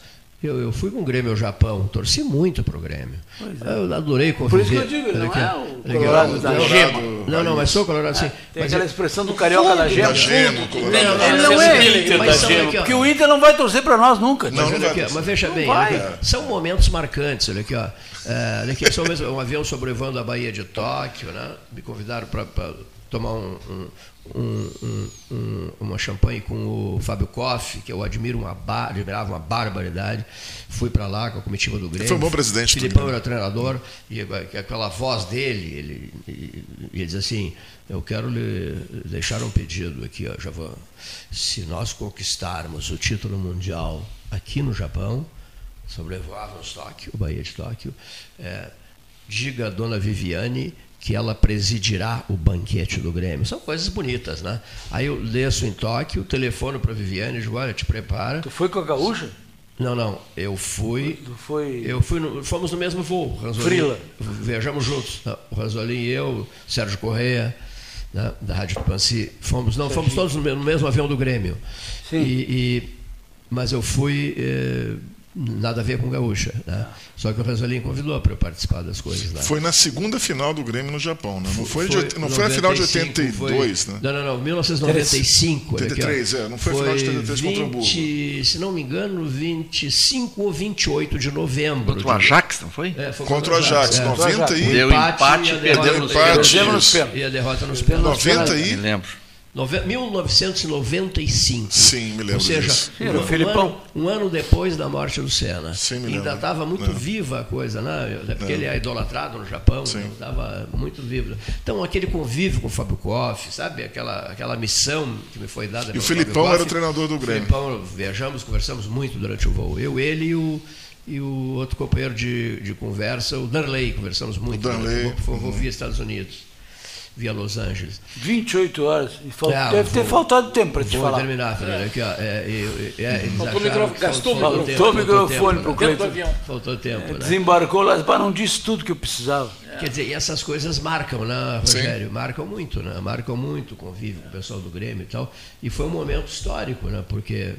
eu, eu fui com o Grêmio ao Japão, torci muito para o Grêmio. É. Eu adorei conviver. Por isso que eu digo, não é o colorado da gema. Não, não, mas sou colorado sim. Tem mas aquela expressão do carioca da gema. Da gema ele não é Inter da gema, porque o Inter não vai torcer para nós nunca. Não, mas, aqui, mas veja bem, aqui, são momentos marcantes. Olha aqui, ó. É, olha aqui, um avião sobrevoando a Baía de Tóquio, né? Me convidaram para tomar um, um, um, um, uma champanhe com o Fábio Koff, que eu admiro uma bar, admirava uma barbaridade. Fui para lá com a comitiva do Grêmio. Foi um bom presidente. Filipão era treinador e aquela voz dele, ele, ele, ele diz assim: eu quero lhe deixar um pedido aqui, ó, vou. Se nós conquistarmos o título mundial aqui no Japão, sobrevoávamos Tóquio, o Bahia de Tóquio, é, diga a dona Viviane que ela presidirá o banquete do Grêmio. São coisas bonitas, né? Aí eu desço em Tóquio, telefono para Viviane e digo, olha, te prepara. Tu foi com a gaúcha? Não, não. Eu fui. Tu foi. Eu fui. No, fomos no mesmo voo. Ranzolin, Frila. Viajamos juntos. O Ranzolin e eu, Sérgio Correia, né? da Rádio Tupanci. Fomos, não, fomos todos no mesmo, no mesmo avião do Grêmio. Sim. E, e, mas eu fui. Eh, nada a ver com gaúcha. Né? Só que o Rosalinho convidou para eu participar das coisas lá. Foi na segunda final do Grêmio no Japão, né? Não foi, foi, de, não 95, foi a final de 82, foi, né? Não, não, não, 1995. 83, é, não foi, foi a final de 83 20, contra o Hamburgo. Se não me engano, 25 ou 28 de novembro. Contra o Ajax, não foi? É, foi contra, contra o Ajax, é. 90 e... Deu empate, e perdeu nos pênaltis. E a derrota nos pênaltis. 90 e... Me lembro. 1995. Sim, me lembro Ou seja, disso. Um, um, ano, um, ano, depois da morte do Senna. Sim, me Ainda estava muito é. viva a coisa, né? Porque é. ele é idolatrado no Japão, estava né? muito vivo. Então, aquele convívio com o Fábio Koff, sabe? Aquela, aquela missão que me foi dada E o Filipão era o treinador do Grêmio. Filipão, viajamos, conversamos muito durante o voo. Eu, ele e o, e o outro companheiro de, de conversa, o Darley, conversamos muito. O Darley. Foi uhum. via Estados Unidos via Los Angeles. 28 horas. É, deve ter faltado tempo para te vou falar. terminar, Fernando. Aqui, ó, é, é, faltou o microfone, gastou faltou o microfone para o Cleiton. Faltou tempo. Né? Desembarcou lá, mas não disse tudo que eu precisava. Quer dizer, e essas coisas marcam, né, Rogério? Sim. Marcam muito, né? Marcam muito o convívio com o pessoal do Grêmio e tal. E foi um momento histórico, né? Porque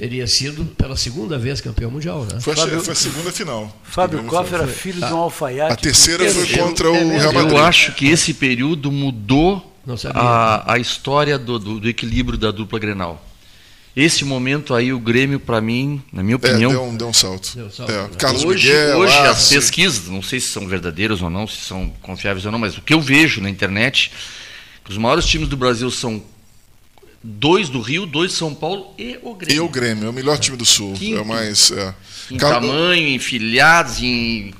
teria sido pela segunda vez campeão mundial, né? Foi, Fábio, foi a segunda final. Fábio Koff era filho de um alfaiate. A terceira foi contra eu, o Real Madrid. Eu acho que esse período mudou a, a história do, do, do, equilíbrio da dupla Grenal. Esse momento aí, o Grêmio, para mim, na minha opinião. É, deu, um, deu um salto. Deu um salto é, né? Carlos hoje, Miguel, hoje as pesquisas, não sei se são verdadeiras ou não, se são confiáveis ou não, mas o que eu vejo na internet, que os maiores times do Brasil são dois do Rio, dois de São Paulo e o Grêmio. E o Grêmio, é o melhor time do Sul. Quinto. É o mais. É. Em Car... tamanho, em filiados, em.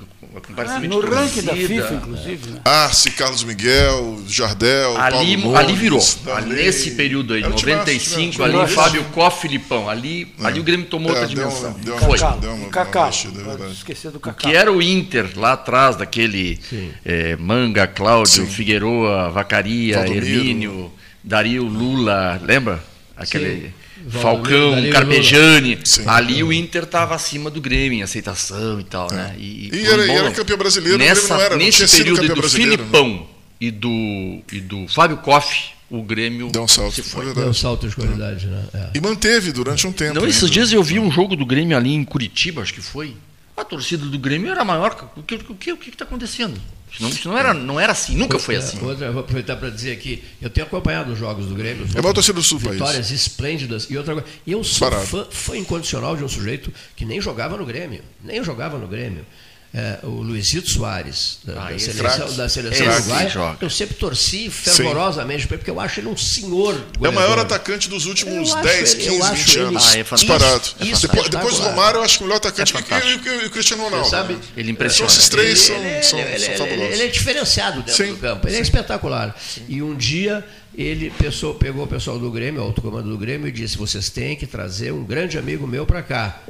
Ah, no ranking da FIFA, inclusive. Né? Arce, Carlos Miguel, Jardel. Ali, Paulo ali virou. Ali, nesse período aí, 95, ali Fábio Koff, Filipão. Ali, é. ali o Grêmio tomou é, outra dimensão. Deu, deu Foi. Cacau, deu uma, Cacau. Uma esquecer do Cacau. Que era o Inter lá atrás, daquele é, Manga, Cláudio, Sim. Figueroa, Vacaria, Valdomiro. Hermínio. Dario Lula, lembra? Aquele Sim. Falcão, Dario Carpegiani. Ali o Inter estava acima do Grêmio em aceitação e tal, é. né? E, e, era, e era campeão brasileiro, nessa, era, nesse período do né? Filipão né? e, do, e do Fábio Koff, o Grêmio deu um salto, se foi. Deu um salto de qualidade, né? É. E manteve durante um tempo. Não, esses dias eu vi um jogo do Grêmio ali em Curitiba, acho que foi. A torcida do Grêmio era maior. O que está o que, o que tá acontecendo? Isso não, isso não, era, não era assim, nunca foi assim. Outra, eu vou aproveitar para dizer aqui, eu tenho acompanhado os jogos do Grêmio. É uma torcida do Sul, Vitórias país. esplêndidas. E outra coisa, eu sou fã, fã incondicional de um sujeito que nem jogava no Grêmio. Nem jogava no Grêmio é, o Luizito Soares, da, ah, da seleção, da seleção uruguaia, eu sempre torci fervorosamente, Sim. porque eu acho ele um senhor. Goleador. É o maior atacante dos últimos 10, 15, 20 anos. Ah, é disparado. Isso, isso depois, depois do Romário, eu acho que o melhor atacante é o Cristiano Ronaldo. Sabe? Ele impressiona. Esses três ele, são, ele, são, ele, são fabulosos. Ele é diferenciado dentro Sim. do campo, ele é espetacular. E um dia ele pessoa, pegou o pessoal do Grêmio, o alto comando do Grêmio, e disse: vocês têm que trazer um grande amigo meu para cá.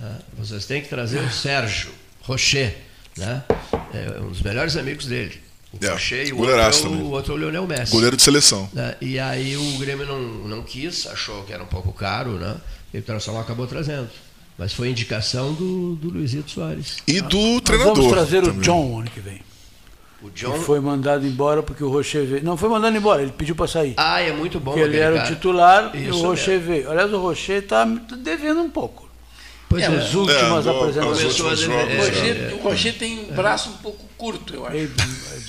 Tá? Vocês têm que trazer o Sérgio Rocher né? É um dos melhores amigos dele. O é, e o outro, é o, outro é o Leonel Messi. Goleiro de seleção. Né? E aí o Grêmio não, não quis, achou que era um pouco caro, né? E o Internacional acabou trazendo. Mas foi indicação do, do Luizito Soares. E do treinador. Vamos trazer também. o John ano que vem. O John que foi mandado embora porque o Rocher veio. Não foi mandado embora, ele pediu para sair. Ah, é muito bom. Porque ele era cara. o titular Isso e o Rocher é. veio. Aliás, o Rocher está devendo um pouco. Pois é, as últimas é, apresentações. O Roger tem um braço um pouco curto, eu acho.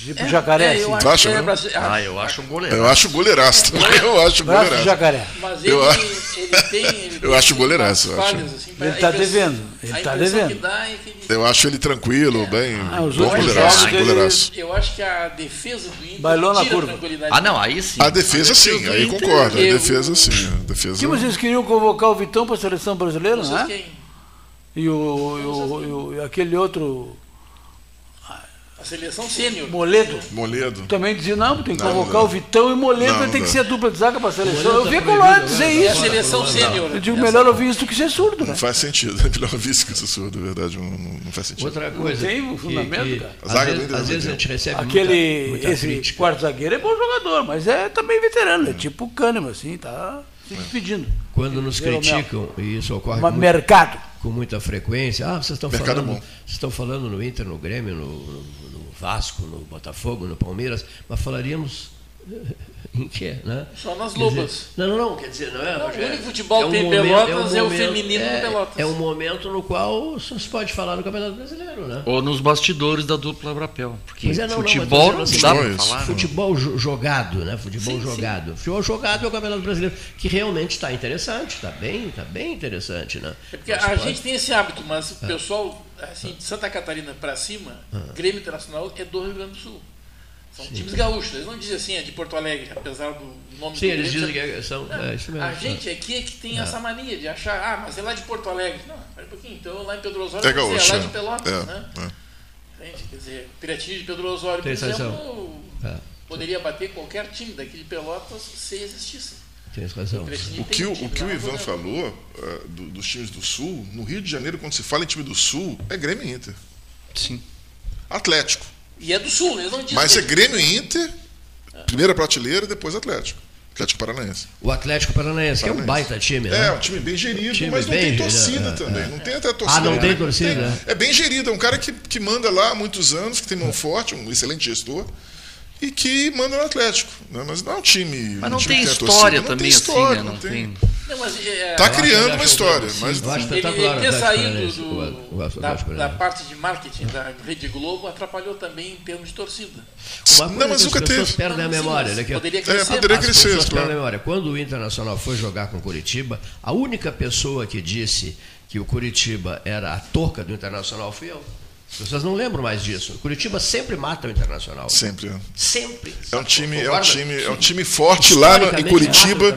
Tipo é, jacaré, é. Eu acho, é, braço, ah, eu acho um goleiraço. Eu acho goleiraço também. Eu acho braço goleiraço. jacaré. Mas ele, eu, ele tem. Ele eu acho goleiraço. Eu acho. Assim, ele está devendo. Ele está devendo. É ele... Eu acho ele tranquilo, é. bem. Ah, bom goleiraço. goleiraço. Eu acho que a defesa do Inter. Bailou na curva. Ah, não, aí sim. A defesa, sim, aí concordo. A defesa sim. A defesa. Que vocês queriam convocar o Vitão para a seleção brasileira, não é? E o, o, o, aquele outro. A seleção sênior. Moledo. Moledo. Também dizia, não, tem que não, convocar não. o Vitão e o Moledo não, tem que ser a dupla de zaga para a seleção. eu vi com lá dizer isso. É a seleção sênior. Eu digo, melhor ouvir isso do que ser surdo. Não né? faz sentido. É [laughs] melhor ouvir isso do que ser surdo, é verdade. Não, não faz sentido. Outra coisa. tem um fundamento, que, cara. Às, zaga vezes, às vezes a gente recebe Aquele, muita, muita esse crítica. quarto zagueiro é bom jogador, mas é também veterano. É tipo o Kahneman, assim, tá se despedindo. Quando nos criticam, e isso ocorre. Uma, mercado com muita frequência. Ah, vocês estão falando, bom. vocês estão falando no Inter, no Grêmio, no, no, no, Vasco, no Botafogo, no Palmeiras, mas falaríamos [laughs] em quê? Né? Só nas lobas. Dizer, não, não, não, quer dizer, não é. Não, o único futebol é um tem momento, Pelotas é, um é, o feminino é, Pelotas. É um momento no qual só se pode falar no Campeonato Brasileiro, né? Ou nos bastidores da dupla Brapel. Porque é, não, futebol não, assim, dá falar. Né? Futebol jogado, né? Futebol sim, jogado. Sim. Futebol jogado é o Campeonato Brasileiro, que realmente está interessante, está bem, está bem interessante, né? É porque mas a pode... gente tem esse hábito, mas o pessoal, assim, de Santa Catarina para cima, ah. Grêmio Internacional é do Rio Grande do Sul. São Sim. times gaúchos. Eles não dizem assim, é de Porto Alegre, apesar do nome Sim, do eles dizem que são. Não, é isso mesmo. A gente aqui é que tem é. essa mania de achar, ah, mas é lá de Porto Alegre. Não, espera um pouquinho. Então lá em Pedro Osório, é, gaúcho, é lá de Pelotas, é, né? É. Entende? Quer dizer, Piratinho de Pedro Osório, por exemplo, é. poderia bater qualquer time daqui de Pelotas se existisse. Tem razão. O que o, o, que o Ivan falou uh, do, dos times do Sul, no Rio de Janeiro, quando se fala em time do Sul, é Grêmio e Inter. Sim. Atlético. E é do Sul, eles não dizem. Mas é Grêmio e Inter, primeira prateleira e depois Atlético. Atlético Paranaense. O Atlético Paranaense, Paranaense. que é um baita time, né? É, um time bem gerido, time mas não tem torcida é, também. É. Não tem até torcida. Ah, não tem torcida? Tem, é bem gerido, é um cara que, que manda lá há muitos anos, que tem mão forte, um excelente gestor e que manda no Atlético. Né? Mas não é um time. Mas não time tem história também, assim, história, né? Não tem. Não, mas, é, tá criando uma história. Mas... Ele, ele ter saído do, do, da, da, parte de marketing da Rede Globo atrapalhou também em termos de torcida. não, mas nunca teve. perdem a memória. Né, poderia crescer. É, poderia crescer claro. a memória. Quando o Internacional foi jogar com o Curitiba, a única pessoa que disse que o Curitiba era a toca do Internacional fui eu. As pessoas não lembram mais disso. O Curitiba sempre mata o Internacional. Sempre. Sempre. É um time, é um time, é um time forte lá no, em Curitiba,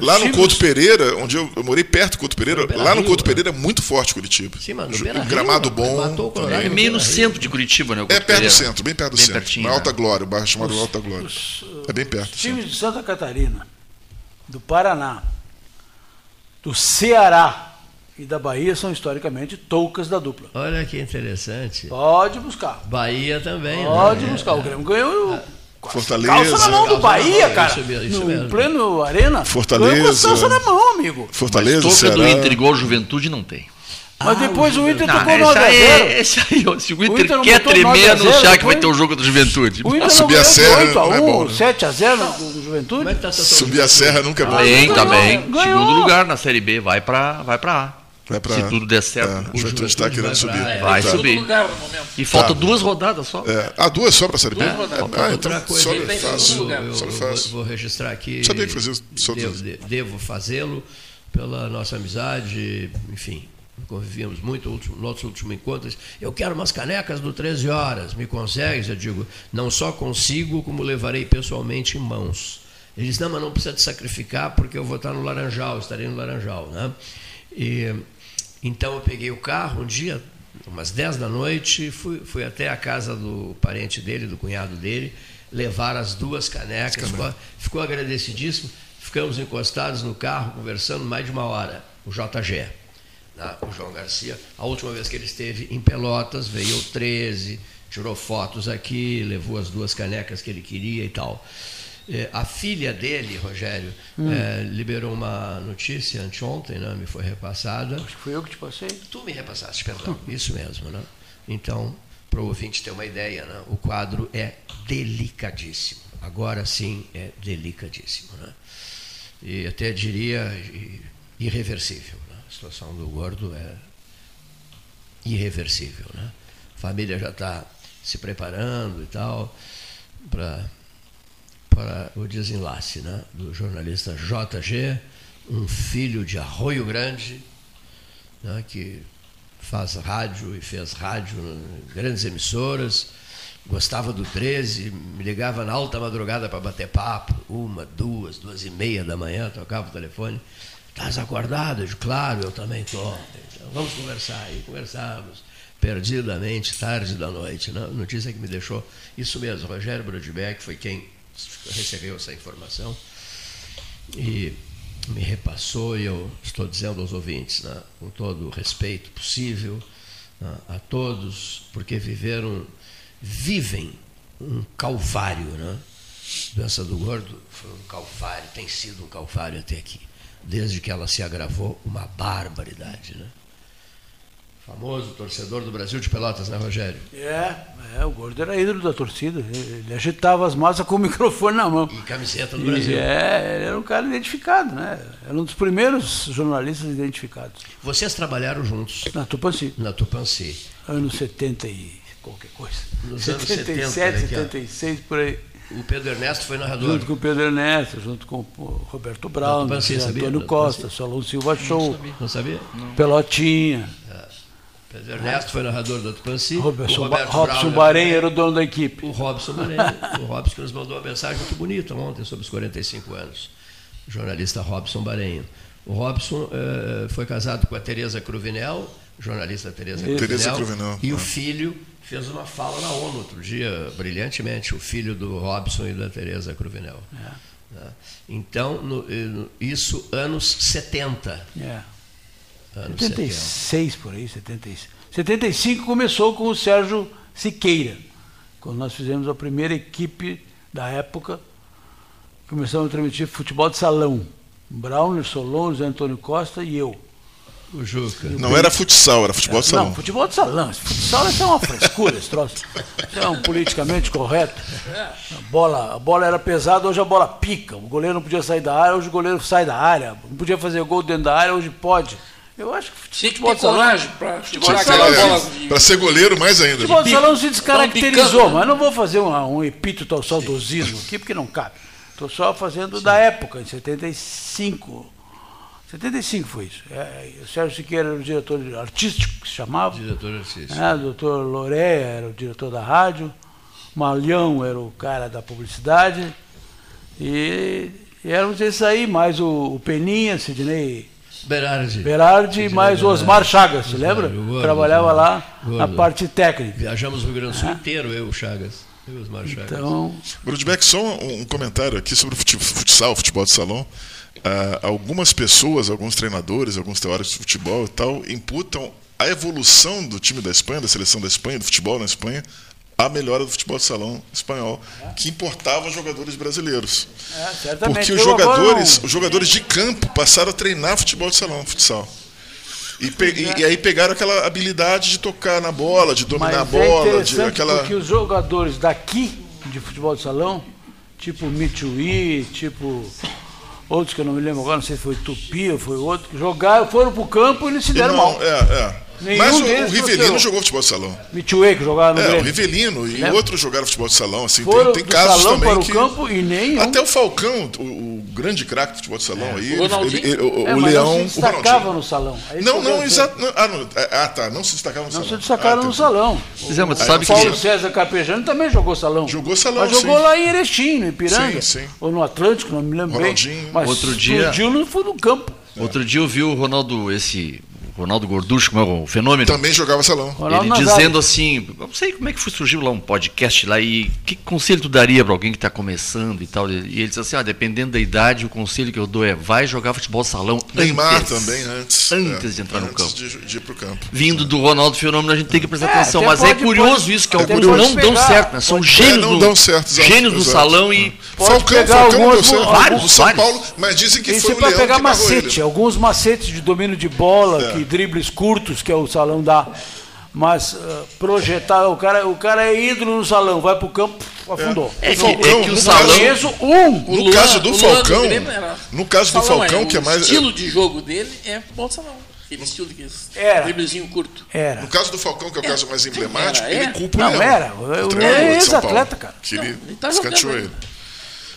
lá no Couto Pereira, onde eu, eu morei perto do Couto Pereira, lá no Couto Pereira é muito forte Curitiba. Sim, mano, um gramado bom. É meio no centro de Curitiba, né? É perto do centro, bem perto do bem centro. Pertinho, na Alta né? Glória, o bairro chamado os, Alta Glória. Os, é bem perto. Os times de Santa Catarina, do Paraná, do Ceará, e da Bahia são historicamente toucas da dupla. Olha que interessante. Pode buscar. Bahia também. Pode né? buscar. O Grêmio ganhou. É. Fortaleza. Calça na mão do Bahia, mão, cara. Isso mesmo, isso no mesmo. pleno arena. Fortaleza. Calça na mão, amigo. Fortaleza. Mas toca Ceará. do Inter igual Juventude não tem. Mas ah, depois o, o Inter tocou no 9 é, Esse aí, se o Inter, o Inter quer tremer, anunciar que vai ter o jogo da Juventude. O Inter subir a serra 8 a 1, é bom, 7 a 0 do Juventude. Tá subir a serra nunca é bom. Bem, tá bem. Segundo lugar na Série B, vai para vai para A. Vai pra, Se tudo der certo. É, o Juventude está querendo subir. Vai, vai tá. subir. E falta tá. duas rodadas só. É. Ah, duas só para a Série B? Ah, então fácil. Eu, eu, eu, vou registrar aqui. Sabia que fazia Devo, devo fazê-lo pela nossa amizade, enfim. Convivíamos muito no nosso último encontro. Eu quero umas canecas do 13 horas. Me consegues? Eu digo, não só consigo, como levarei pessoalmente em mãos. Ele diz, não, mas não precisa te sacrificar, porque eu vou estar no Laranjal, estarei no Laranjal. Né? E então eu peguei o carro um dia, umas 10 da noite, fui, fui até a casa do parente dele, do cunhado dele, levar as duas canecas. Ficou, ficou agradecidíssimo. Ficamos encostados no carro, conversando mais de uma hora. O JG, né? o João Garcia. A última vez que ele esteve em Pelotas, veio o 13, tirou fotos aqui, levou as duas canecas que ele queria e tal. É, a filha dele, Rogério, hum. é, liberou uma notícia anteontem, né, me foi repassada. Acho que fui eu que te passei. Tu me repassaste, perdão. [laughs] Isso mesmo. Né? Então, para o ouvinte ter uma ideia, né, o quadro é delicadíssimo. Agora sim é delicadíssimo. Né? E até diria irreversível. Né? A situação do gordo é irreversível. Né? A família já está se preparando e tal para para o desenlace né, do jornalista JG, um filho de Arroio Grande, né, que faz rádio e fez rádio em grandes emissoras, gostava do 13, me ligava na alta madrugada para bater papo, uma, duas, duas e meia da manhã, tocava o telefone. Estás acordado? Eu claro, eu também estou. Então, vamos conversar. E conversávamos perdidamente, tarde da noite. Né? Notícia que me deixou. Isso mesmo, Rogério Brodbeck foi quem recebeu essa informação e me repassou, e eu estou dizendo aos ouvintes, né, com todo o respeito possível né, a todos, porque viveram, vivem um calvário. Né? A doença do gordo foi um calvário, tem sido um calvário até aqui, desde que ela se agravou, uma barbaridade. Né? Famoso torcedor do Brasil de Pelotas, né, Rogério? É, é, o Gordo era ídolo da torcida. Ele agitava as massas com o [laughs] microfone na mão. E camiseta do Brasil. é, ele era um cara identificado, né? Era um dos primeiros jornalistas identificados. Vocês trabalharam juntos? Na Tupanci. Na Tupanci. Anos 70 e qualquer coisa. Nos 77, anos 70, 76, por aí. O Pedro Ernesto foi narrador. Junto com o Pedro Ernesto, junto com o Roberto Brown, Antônio Costa, Solon Silva Show. Não sabia? Não sabia? Pelotinha. Pedro Ernesto foi narrador do Tupanci. Robson, Robson Bahrein era o dono da equipe. O Robson Bahrein. o Robson que nos mandou uma mensagem muito bonita ontem sobre os 45 anos. O jornalista Robson Bahrein. O Robson eh, foi casado com a Tereza Cruvinel, jornalista Tereza Cruvinel, Cruvinel. E o filho fez uma fala na ONU outro dia, brilhantemente, o filho do Robson e da Tereza Cruvinel. É. Né? Então, no, no, isso anos 70. É. Anos 76 70. por aí, 76. 75 começou com o Sérgio Siqueira, quando nós fizemos a primeira equipe da época, começamos a transmitir futebol de salão. Browner, Solon, José Antônio Costa e eu. O Juca. Não era futsal, era futebol de salão. Não, futebol de salão. Futsal é uma frescura, esse troço. Isso é um politicamente correto. A bola, a bola era pesada, hoje a bola pica. O goleiro não podia sair da área, hoje o goleiro sai da área. Não podia fazer gol dentro da área, hoje pode. Eu acho que Tinha que ter coragem para segurar aquela bola. Para ser goleiro, mais ainda. Futebol de salão se descaracterizou, mas não vou fazer um, um epíteto ao saudosismo aqui, porque não cabe. Estou só fazendo Sim. da época, em 75. 75 foi isso. É, o Sérgio Siqueira era o diretor artístico, que se chamava. Diretor artístico. É, o doutor Loré era o diretor da rádio. Malhão era o cara da publicidade. E, e éramos esses aí, mais o, o Peninha, Sidney Berardi. Berardi mais Osmar Chagas, se lembra? Gordo, Trabalhava lá gordo. na parte técnica. Viajamos o Rio Grande do Sul é. inteiro, eu, o Chagas. Eu, Osmar Chagas. Então... Brudbeck, só um, um, comentário aqui sobre o futsal, futebol de salão. Uh, algumas pessoas, alguns treinadores, alguns teóricos de futebol e tal, imputam a evolução do time da Espanha, da seleção da Espanha, do futebol na Espanha, a melhora do futebol de salão espanhol, que importava jogadores brasileiros. É, Porque os jogadores, os jogadores de campo passaram a treinar futebol de salão, futsal. E, e, e, aí pegaram aquela habilidade de tocar na bola, de dominar Mas a bola, é de aquela. Porque os jogadores daqui de futebol de salão, tipo Michui, tipo outros que eu não me lembro agora, não sei se foi Tupi ou foi outro, jogaram, foram pro campo e eles se deram não, mal. É, é. Nenhum Mas o, o Rivelino jogou futebol de salão. Mitchue, que jogava no É, Grêmio. o Rivelino e Lembra? outros jogaram futebol de salão. Assim, Foram tem, tem casos salão também para que... o campo e nem Até o Falcão, o, o grande craque do futebol de salão é. aí, o, ele, ele, o, é, o Leão... não se destacava no salão. É não, não, exato. Ah, ah, tá, não se destacava no não salão. Não se destacaram ah, no salão. Fizemos, o, sabe Paulo que... César Carpejano também jogou salão. Jogou salão, Mas jogou lá em Erechim, no Ipiranga. Sim, sim. Ou no Atlântico, não me lembro bem. Mas Outro dia... não foi no campo. Outro dia eu vi o Ronaldo, esse Ronaldo Gorducho, como é o fenômeno. Também jogava salão. Ronaldo ele dizendo assim, não sei como é que foi, surgiu lá um podcast lá e que conselho tu daria para alguém que está começando e tal? E ele disse assim, ah, dependendo da idade, o conselho que eu dou é vai jogar futebol salão Neymar antes, também antes. Antes é, de entrar antes no campo. De, de ir pro campo. Vindo do Ronaldo Fenômeno, a gente tem que prestar é, atenção. Mas é pode, é curioso pode, isso, que alguns não pegar, dão certo, né? São gênios, é, não do, dão certo, gênios do salão e. Falcão, Falcão deu certo. Vários, São Paulo, mas dizem que foi o Leão pegar macete, alguns macetes de domínio de bola, que dribles curtos que é o salão dá. Mas uh, projetar, o cara, o cara é ídolo no salão, vai pro campo, afundou. É, é, que, é que o salão. um. No caso do Falcão, no caso do Falcão, que é mais. O estilo de jogo dele é futebol salão. Aquele estilo que era. driblezinho curto. Era. No caso do Falcão, que é o caso mais emblemático, era, ele é. culpa o Leão. Não, era. O Leão é ex-atleta, cara. Que ele, ele tá escanteou ele.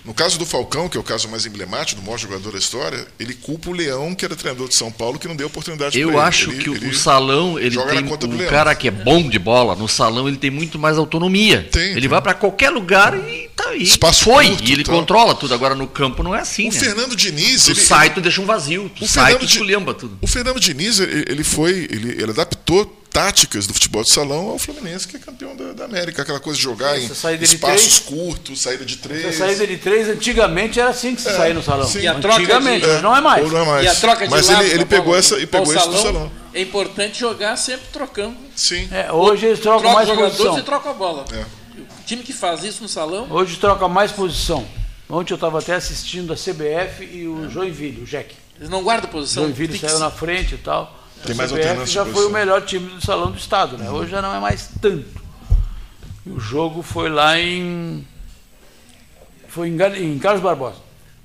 No caso do Falcão, que é o caso mais emblemático, do maior jogador da história, ele culpa o Leão, que era treinador de São Paulo, que não deu oportunidade Eu acho ele, que ele o salão, ele tem um cara que é bom de bola, no salão ele tem muito mais autonomia. Tem, ele tem. vai para qualquer lugar e tá aí. Espaço foi, curto, e ele tá. controla tudo. Agora no campo não é assim, O né? Fernando Diniz, tu ele, sai, tu deixa um vazio. Tu o sai, Fernando tu esculhamba tudo. O Fernando Diniz, ele, ele foi, ele, ele adaptou táticas do futebol de salão ao Fluminense, que é campeão da, da América. Aquela coisa de jogar Essa em espaços curtos, saída de três. Essa saída de três, antigamente era assim que se é, saía no salão. Sim. E a troca antigamente, de, é, não é mais. não é mais. E a troca de Mas ele, ele pegou essa e pegou isso do salão. É importante jogar sempre trocando. Sim. É, hoje eles trocam troca mais jogadores posição. e troca a bola. É. O time que faz isso no salão. Hoje troca mais posição. Ontem eu estava até assistindo a CBF e o Joinville, o Jack. Eles não guardam posição. Joinville saiu na frente e tal. Tem mais CBF já foi o melhor time do salão do estado, né? Hoje já não é mais tanto. E o jogo foi lá em foi em, em Carlos Barbosa.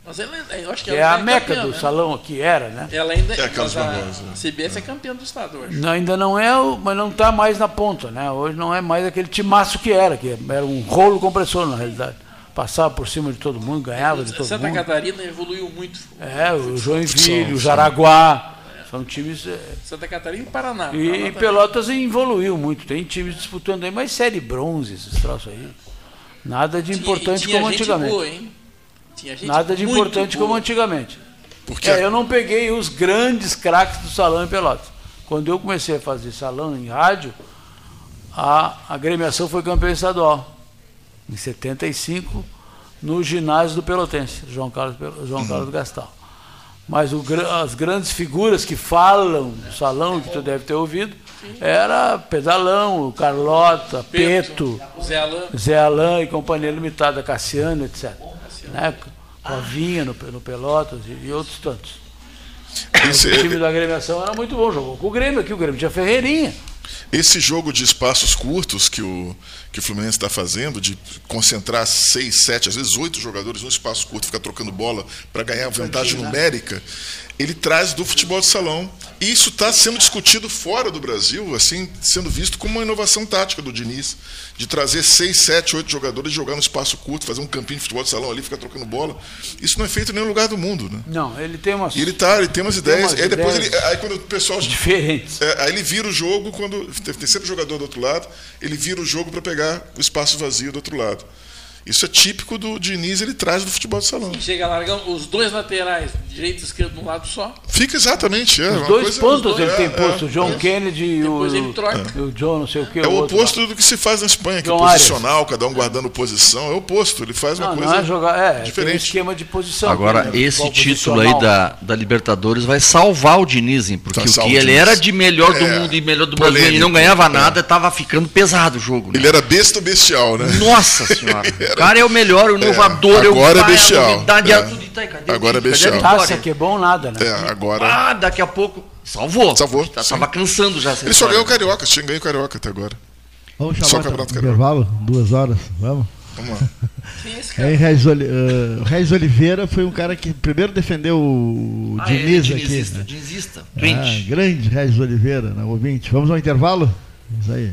Mas ela, eu acho que, que é a é meca campeã, do né? salão aqui era, né? Ela ainda é Carlos Barbosa. A CBF é campeã do estado hoje. Não, ainda não é, mas não está mais na ponta, né? Hoje não é mais aquele timaço que era, que era um rolo compressor na realidade passava por cima de todo mundo, ganhava de todo Santa mundo. Santa Catarina evoluiu muito. É, o Joinville, o Jaraguá. São times. É... Santa Catarina e Paraná. E Paraná Pelotas evoluiu muito. Tem times disputando aí, mas série bronze, esses troços aí. Nada de importante tinha, tinha como antigamente. Boa, hein? Nada de importante boa. como antigamente. Porque é, eu não peguei os grandes craques do salão em Pelotas. Quando eu comecei a fazer salão em rádio, a agremiação foi campeã estadual em 75, no ginásio do Pelotense, João Carlos, João uhum. Carlos Gastal. Mas o, as grandes figuras que falam do salão, que tu deve ter ouvido, era Pedalão, Carlota, Peto, Peto. Zé Alain e Companhia Limitada, Cassiano, etc. Né? Covinha no, no Pelotas e, e outros tantos. Esse... O time da agremiação era muito bom, jogou com o Grêmio aqui, o Grêmio tinha Ferreirinha. Esse jogo de espaços curtos que o, que o Fluminense está fazendo, de concentrar seis, sete, às vezes oito jogadores num espaço curto, ficar trocando bola para ganhar vantagem numérica, ele traz do futebol de salão. E isso está sendo discutido fora do Brasil, assim, sendo visto como uma inovação tática do Diniz, de trazer seis, sete, oito jogadores, jogar no espaço curto, fazer um campinho de futebol de salão ali, ficar trocando bola. Isso não é feito em nenhum lugar do mundo, né? Não, ele tem umas. E ele tá, ele tem umas tem ideias. Umas aí depois ideias ele, aí quando o pessoal diferentes. É, aí ele vira o jogo quando tem sempre jogador do outro lado, ele vira o jogo para pegar o espaço vazio do outro lado. Isso é típico do Diniz, ele traz do futebol de salão. Sim, chega largando os dois laterais, direito e esquerdo de um lado só. Fica exatamente, é. Os dois coisa, pontos dois, ele é, tem posto, o John é, Kennedy e o, o John não sei o que. É o, o oposto do que se faz na Espanha, que é posicional, cada um guardando posição. É o oposto, ele faz uma não, coisa não é jogar, é, diferente. Tem um esquema de posição. Agora, né, esse título aí da, da Libertadores vai salvar o Diniz, hein, porque o que ele era de melhor do é, mundo e melhor do Brasil, ele não ganhava é. nada, estava ficando pesado o jogo. Né? Ele era besta bestial, né? Nossa senhora. [laughs] o cara é o melhor, o inovador, é, agora é bestial. Novidade, é. Tudo, tá, cadê agora é bestial. Taça que é bom nada, né? É, agora. Ah, daqui a pouco. Salvou. Salvou. Tá, tava cansando já. Ele só ganhou o Carioca, tinha ganho o Carioca até agora. Vamos chamar só o Campeonato Carioca. intervalo, duas horas, vamos? Vamos lá. [laughs] Aí, Regis, uh, Regis Oliveira foi um cara que primeiro defendeu o ah, Diniz é, aqui. Dinizista, né? dinizista. Ah, grande Regis Oliveira, né, ouvinte. Vamos ao intervalo? Isso aí.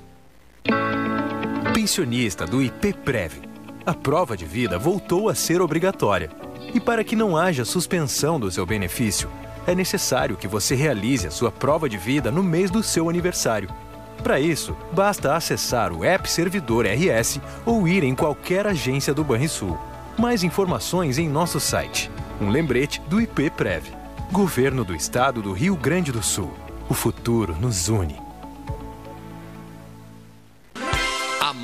Pensionista do IPPREV. A prova de vida voltou a ser obrigatória. E para que não haja suspensão do seu benefício, é necessário que você realize a sua prova de vida no mês do seu aniversário. Para isso, basta acessar o App Servidor RS ou ir em qualquer agência do Banrisul. Mais informações em nosso site. Um lembrete do IPPREV. Governo do Estado do Rio Grande do Sul. O futuro nos une.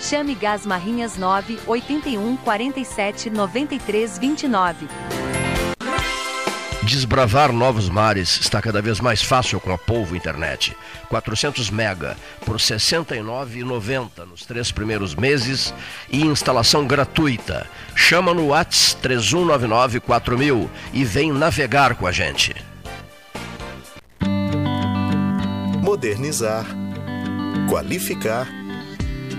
Chame Gás Marrinhas 9 81 47 93 29. Desbravar novos mares está cada vez mais fácil com a Polvo Internet. 400 mega por R$ 69,90 nos três primeiros meses e instalação gratuita. Chama no Whats 3199 4000 e vem navegar com a gente. Modernizar, qualificar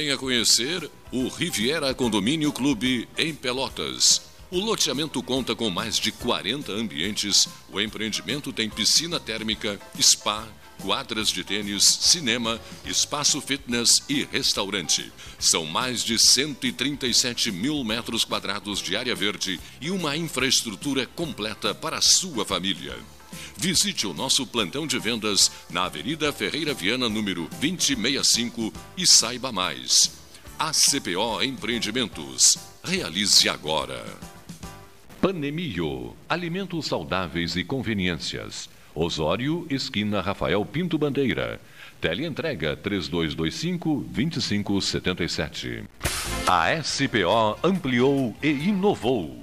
Venha conhecer o Riviera Condomínio Clube em Pelotas. O loteamento conta com mais de 40 ambientes. O empreendimento tem piscina térmica, spa, quadras de tênis, cinema, espaço fitness e restaurante. São mais de 137 mil metros quadrados de área verde e uma infraestrutura completa para a sua família. Visite o nosso plantão de vendas na Avenida Ferreira Viana, número 2065 e saiba mais. ACPO Empreendimentos. Realize agora. Panemio. Alimentos saudáveis e conveniências. Osório, esquina Rafael Pinto Bandeira. Teleentrega 3225-2577. A SPO ampliou e inovou.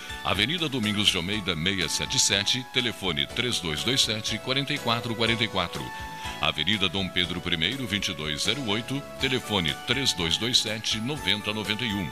Avenida Domingos de Almeida 677, telefone 3227 4444. Avenida Dom Pedro I 2208, telefone 3227 9091.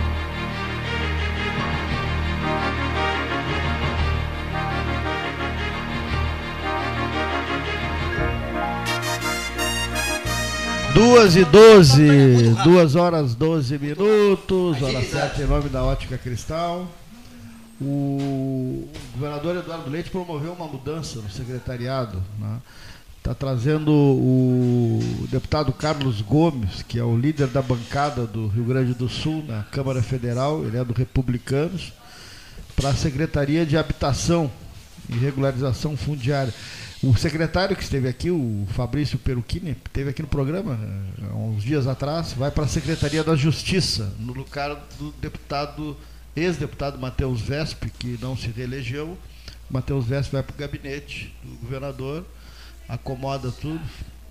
Duas e doze, duas horas doze minutos, hora sete em nome da Ótica Cristal. O governador Eduardo Leite promoveu uma mudança no secretariado. Está né? trazendo o deputado Carlos Gomes, que é o líder da bancada do Rio Grande do Sul na Câmara Federal, ele é do Republicanos, para a Secretaria de Habitação e Regularização Fundiária. O secretário que esteve aqui, o Fabrício Peruchini, esteve aqui no programa eh, há uns dias atrás, vai para a Secretaria da Justiça, no lugar do deputado, ex-deputado Matheus Vesp, que não se reelegeu. Matheus Vesp vai para o gabinete do governador, acomoda tudo.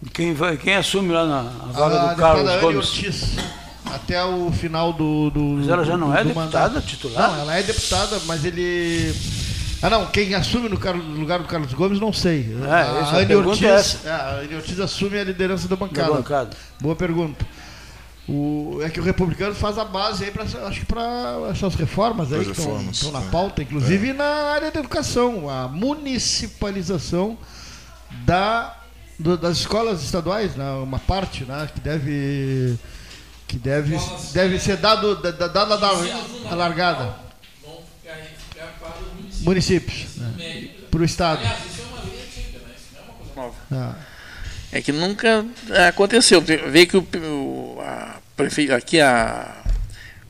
E quem, vai, quem assume lá na vaga a do Carlos Gomes? Ortiz até o final do, do Mas ela já não é deputada mandato. titular? Não, ela é deputada, mas ele ah, não, quem assume no lugar do Carlos Gomes, não sei. É, a, Anne Ortiz, é a Anne Ortiz assume a liderança da bancada. Da bancada. Boa pergunta. O, é que o republicano faz a base aí para acho que para essas reformas aí que estão na é. pauta, inclusive é. na área da educação, a municipalização da, do, das escolas estaduais, né, uma parte, né, que deve que deve, deve ser dado dada da, da, da, largada municípios, né? para o Estado. Aliás, isso é uma lei antiga, né? Isso não é uma coisa nova. Ah. É que nunca aconteceu. Vê que o, o a prefe... aqui a,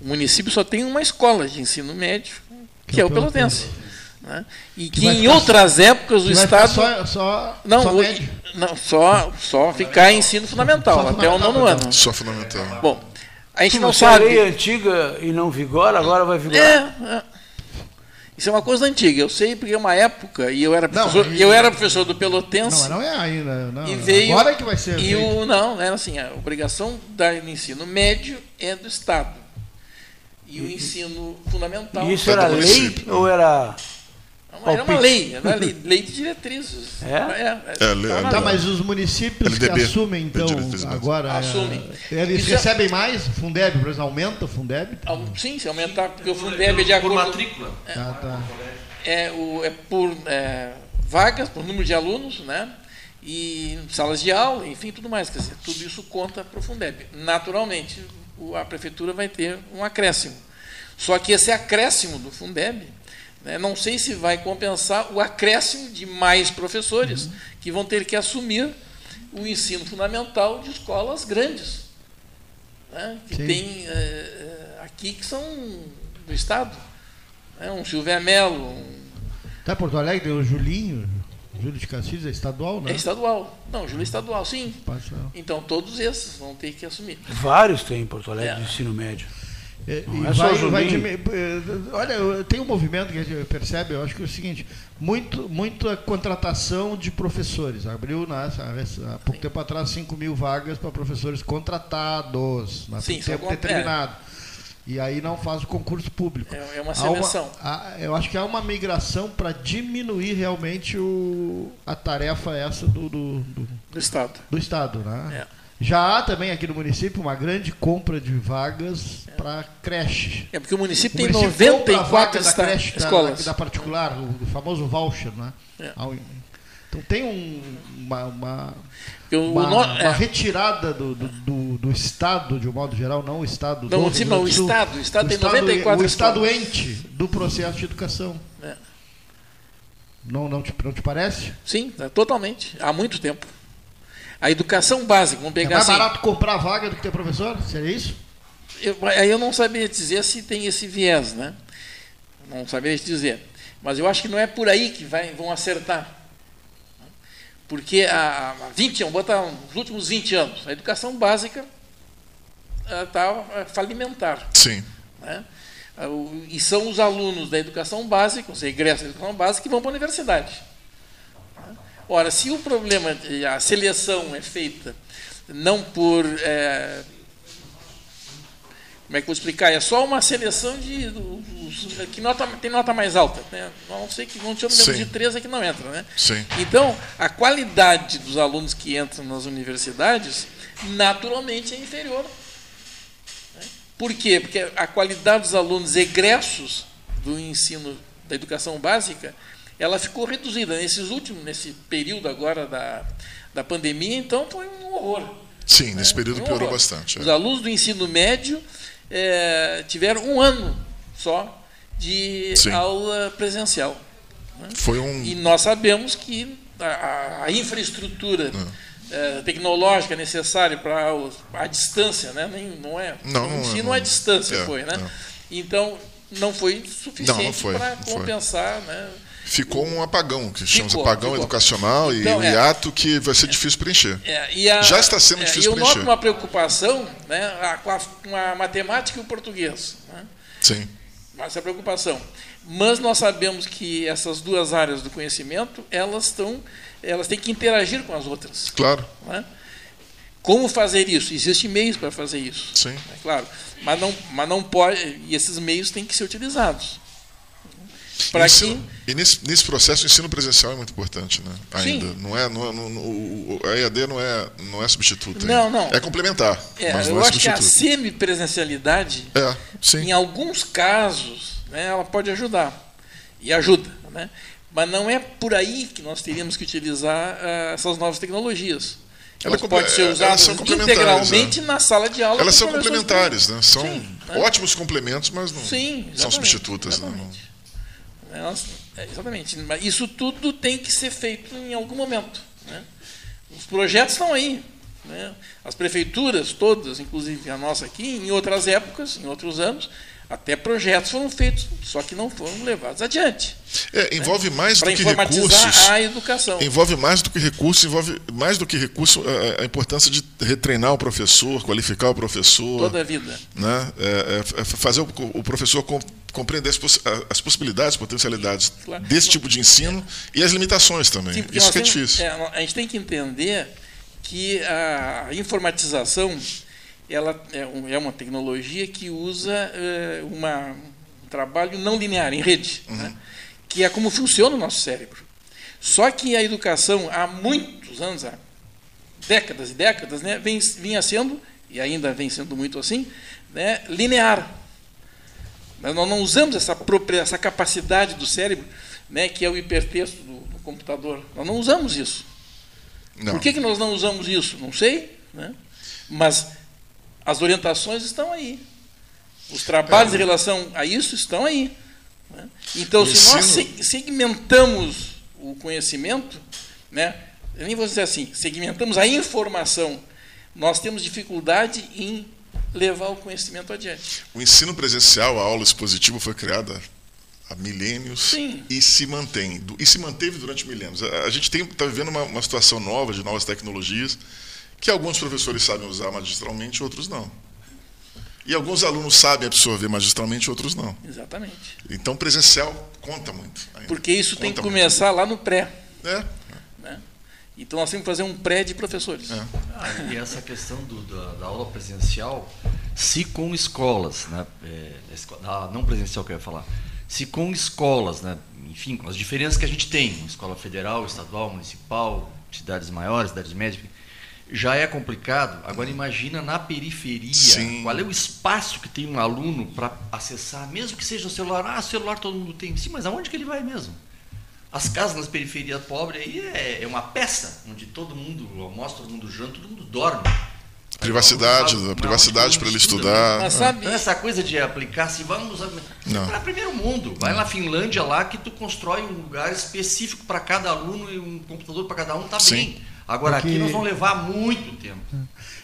o município só tem uma escola de ensino médio, que, que é o Pelotense. Né? E que, que em outras épocas o Estado. Só, só, não, só, não, só, só ficar em ensino fundamental, só até o nono ano. Só fundamental. Bom, A gente não sabe. lei antiga e não vigora, agora vai vigorar. É, é. Isso é uma coisa antiga. Eu sei porque é uma época e eu era professor, não, e, eu era professor do Pelotense. Não, não é ainda. Não, e veio, agora é que vai ser. E o, não, era assim, a obrigação do ensino médio é do Estado. E o ensino fundamental. E isso era lei ou era era uma lei, era lei, lei de diretrizes. É? é, é, é tá, mas os municípios LDB, que assumem, então, agora. Assumem. É, eles Isso recebem mais? Fundeb, por exemplo, aumenta o Fundeb? Sim, se aumentar, porque o Fundeb é de acordo. Por matrícula. É, ah, tá. é, o, é por é, vagas, por número de alunos, né? E salas de aula, enfim, tudo mais. Quer dizer, tudo isso conta para o Fundeb. Naturalmente, a prefeitura vai ter um acréscimo. Só que esse acréscimo do Fundeb? Não sei se vai compensar o acréscimo de mais professores uhum. que vão ter que assumir o ensino fundamental de escolas grandes, né? que Sim. tem é, aqui que são do Estado. Né? Um Silvio Melo. Um... Tá Porto Alegre o Julinho, Júlio de Castilhos é estadual, né? É estadual. Não, Júlio é estadual, sim. Então todos esses vão ter que assumir. Vários tem em Porto Alegre é. de ensino médio. É, não é vai, vai eh, olha, tem um movimento que a gente percebe, eu acho que é o seguinte, muito, muita contratação de professores. Abriu né, há pouco tempo atrás 5 mil vagas para professores contratados, né, Sim, tempo determinado. É. E aí não faz o concurso público. É, é uma seleção. Uma, eu acho que há uma migração para diminuir realmente o, a tarefa essa do, do, do, do Estado. Do Estado, né? É. Já há também aqui no município uma grande compra de vagas é. para creche. É porque o município o tem município 94 da creche escolas. Da, da, particular, o famoso voucher, né? É. Então tem um, uma, uma, uma, uma é. retirada do, do, do, do, Estado, de um modo geral, não o Estado não, do não, o Estado. O Estado o tem estado, 94 O Estado ente do processo de educação. É. Não, não, te, não te parece? Sim, totalmente. Há muito tempo. A educação básica, vamos pegar É mais assim, barato comprar vaga do que ter professor? Seria isso? Eu, aí eu não saberia dizer se tem esse viés, né? Não saberia te dizer. Mas eu acho que não é por aí que vai, vão acertar. Porque há 20 anos, botar os últimos 20 anos, a educação básica está é, falimentar. Sim. Né? E são os alunos da educação básica, os egressos da educação básica, que vão para a universidade. Ora, se o problema, a seleção é feita não por. É, como é que eu vou explicar? É só uma seleção de. que nota, tem nota mais alta. Né? Não sei que não tinha menos de três é que não entra. Né? Sim. Então, a qualidade dos alunos que entram nas universidades, naturalmente, é inferior. Né? Por quê? Porque a qualidade dos alunos egressos do ensino da educação básica ela ficou reduzida nesses últimos, nesse período agora da, da pandemia, então foi um horror. Sim, nesse né? período um piorou horror. bastante. É. Os alunos do ensino médio é, tiveram um ano só de Sim. aula presencial. Né? Foi um... E nós sabemos que a, a infraestrutura é, tecnológica necessária para a, a distância, né? Nem, não é. Não, o ensino não, é distância é, foi, né? Não. Então não foi suficiente para compensar, né? Ficou um apagão, que chamamos apagão ficou. educacional então, e um é, hiato que vai ser difícil preencher. É, a, Já está sendo é, difícil eu preencher. Eu noto uma preocupação né, com, a, com a matemática e o português. Né? Sim. Essa preocupação. Mas nós sabemos que essas duas áreas do conhecimento, elas estão, elas têm que interagir com as outras. Claro. Né? Como fazer isso? Existem meios para fazer isso. Sim. É claro. Mas não, mas não pode. E esses meios têm que ser utilizados. Para que... E nesse, nesse processo o ensino presencial é muito importante, né? Ainda. Sim. Não é, não, é, não, não, a EAD não é, não é substituto. Não, ainda. não. É complementar. É, mas eu não é acho que a semipresencialidade, é, sim. em alguns casos, né, ela pode ajudar. E ajuda. Né? Mas não é por aí que nós teríamos que utilizar uh, essas novas tecnologias. Elas podem ser usadas integralmente é. na sala de aula. Elas são complementares, né? São sim, né? ótimos complementos, mas não sim, são substitutas. Né? É, exatamente. Mas isso tudo tem que ser feito em algum momento. Né? Os projetos estão aí. Né? As prefeituras todas, inclusive a nossa aqui, em outras épocas, em outros anos, Até projetos foram feitos, só que não foram levados adiante. É, envolve né? mais do que recursos. a educação. Envolve mais do que recursos, envolve mais do que recurso a, a, importância de retreinar o professor, qualificar o professor. Toda a vida. Né? É, é, é fazer o, o professor com, compreender as, poss as, possibilidades, potencialidades claro. desse tipo de ensino e as limitações também. Sim, Isso que é difícil. É, a gente tem que entender que a informatização ela é, é uma tecnologia que usa é, uma, um trabalho não linear, em rede, uhum. né? que é como funciona o nosso cérebro. Só que a educação, há muitos anos, há décadas e décadas, né, vem, vinha sendo, e ainda vem sendo muito assim, né, linear. Nós não usamos essa, própria, essa capacidade do cérebro, né, que é o hipertexto do, do computador. Nós não usamos isso. Não. Por que, que nós não usamos isso? Não sei. Né? Mas as orientações estão aí. Os trabalhos é. em relação a isso estão aí. Né? Então, se nós segmentamos o conhecimento, né, eu nem vou dizer assim, segmentamos a informação, nós temos dificuldade em levar o conhecimento adiante. O ensino presencial, a aula expositiva foi criada há milênios Sim. e se mantém e se manteve durante milênios. A, a gente está vivendo uma, uma situação nova de novas tecnologias que alguns professores sabem usar magistralmente, outros não. E alguns alunos sabem absorver magistralmente, outros não. Exatamente. Então, presencial conta muito. Ainda. Porque isso conta tem que começar muito. lá no pré. É. Né? Então, nós temos que fazer um pré de professores. É. Ah, e essa questão do, da, da, aula presencial, se com escolas, né, é, não presencial que eu ia falar, se com escolas, né, enfim, com as diferenças que a gente tem, escola federal, estadual, municipal, cidades maiores, cidades médias, já é complicado. Agora imagina na periferia, Sim. qual é o espaço que tem um aluno para acessar, mesmo que seja o celular. Ah, celular todo mundo tem. Sim, mas aonde que ele vai mesmo? As casas nas periferias pobres aí é, é uma peça, onde todo mundo almoça, todo mundo janta, todo mundo dorme. Privacidade, privacidade para ele estudar. Mas sabe, então, essa coisa de aplicar assim, vamos para primeiro mundo. Vai na Finlândia lá que tu constrói um lugar específico para cada aluno e um computador para cada um, tá Sim. bem. Agora, Porque... aqui nós vamos levar muito tempo.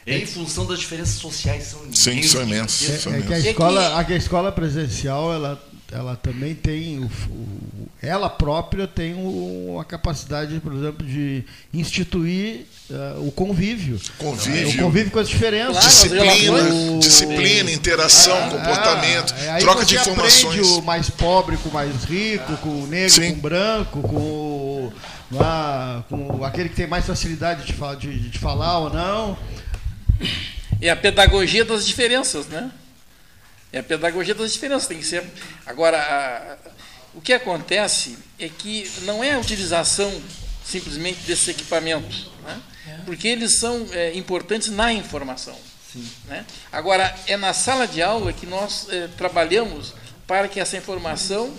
É. Em função das diferenças sociais são Sim, são imensas. É, é, que a escola, a escola presencial ela, ela também tem o, o ela própria tem o, a capacidade, por exemplo, de instituir uh, o convívio. Convívio. O convívio com as diferenças. Claro, disciplina, disciplina, interação, ah, comportamento, ah, troca de informações. o mais pobre com o mais rico, com o negro Sim. com o branco, com lá com aquele que tem mais facilidade de, de, de falar ou não. É a pedagogia das diferenças, né? É a pedagogia das diferenças. Tem que ser. Agora, a, o que acontece é que não é a utilização simplesmente desses equipamentos, né? porque eles são é, importantes na informação. Né? Agora, é na sala de aula que nós é, trabalhamos para que essa informação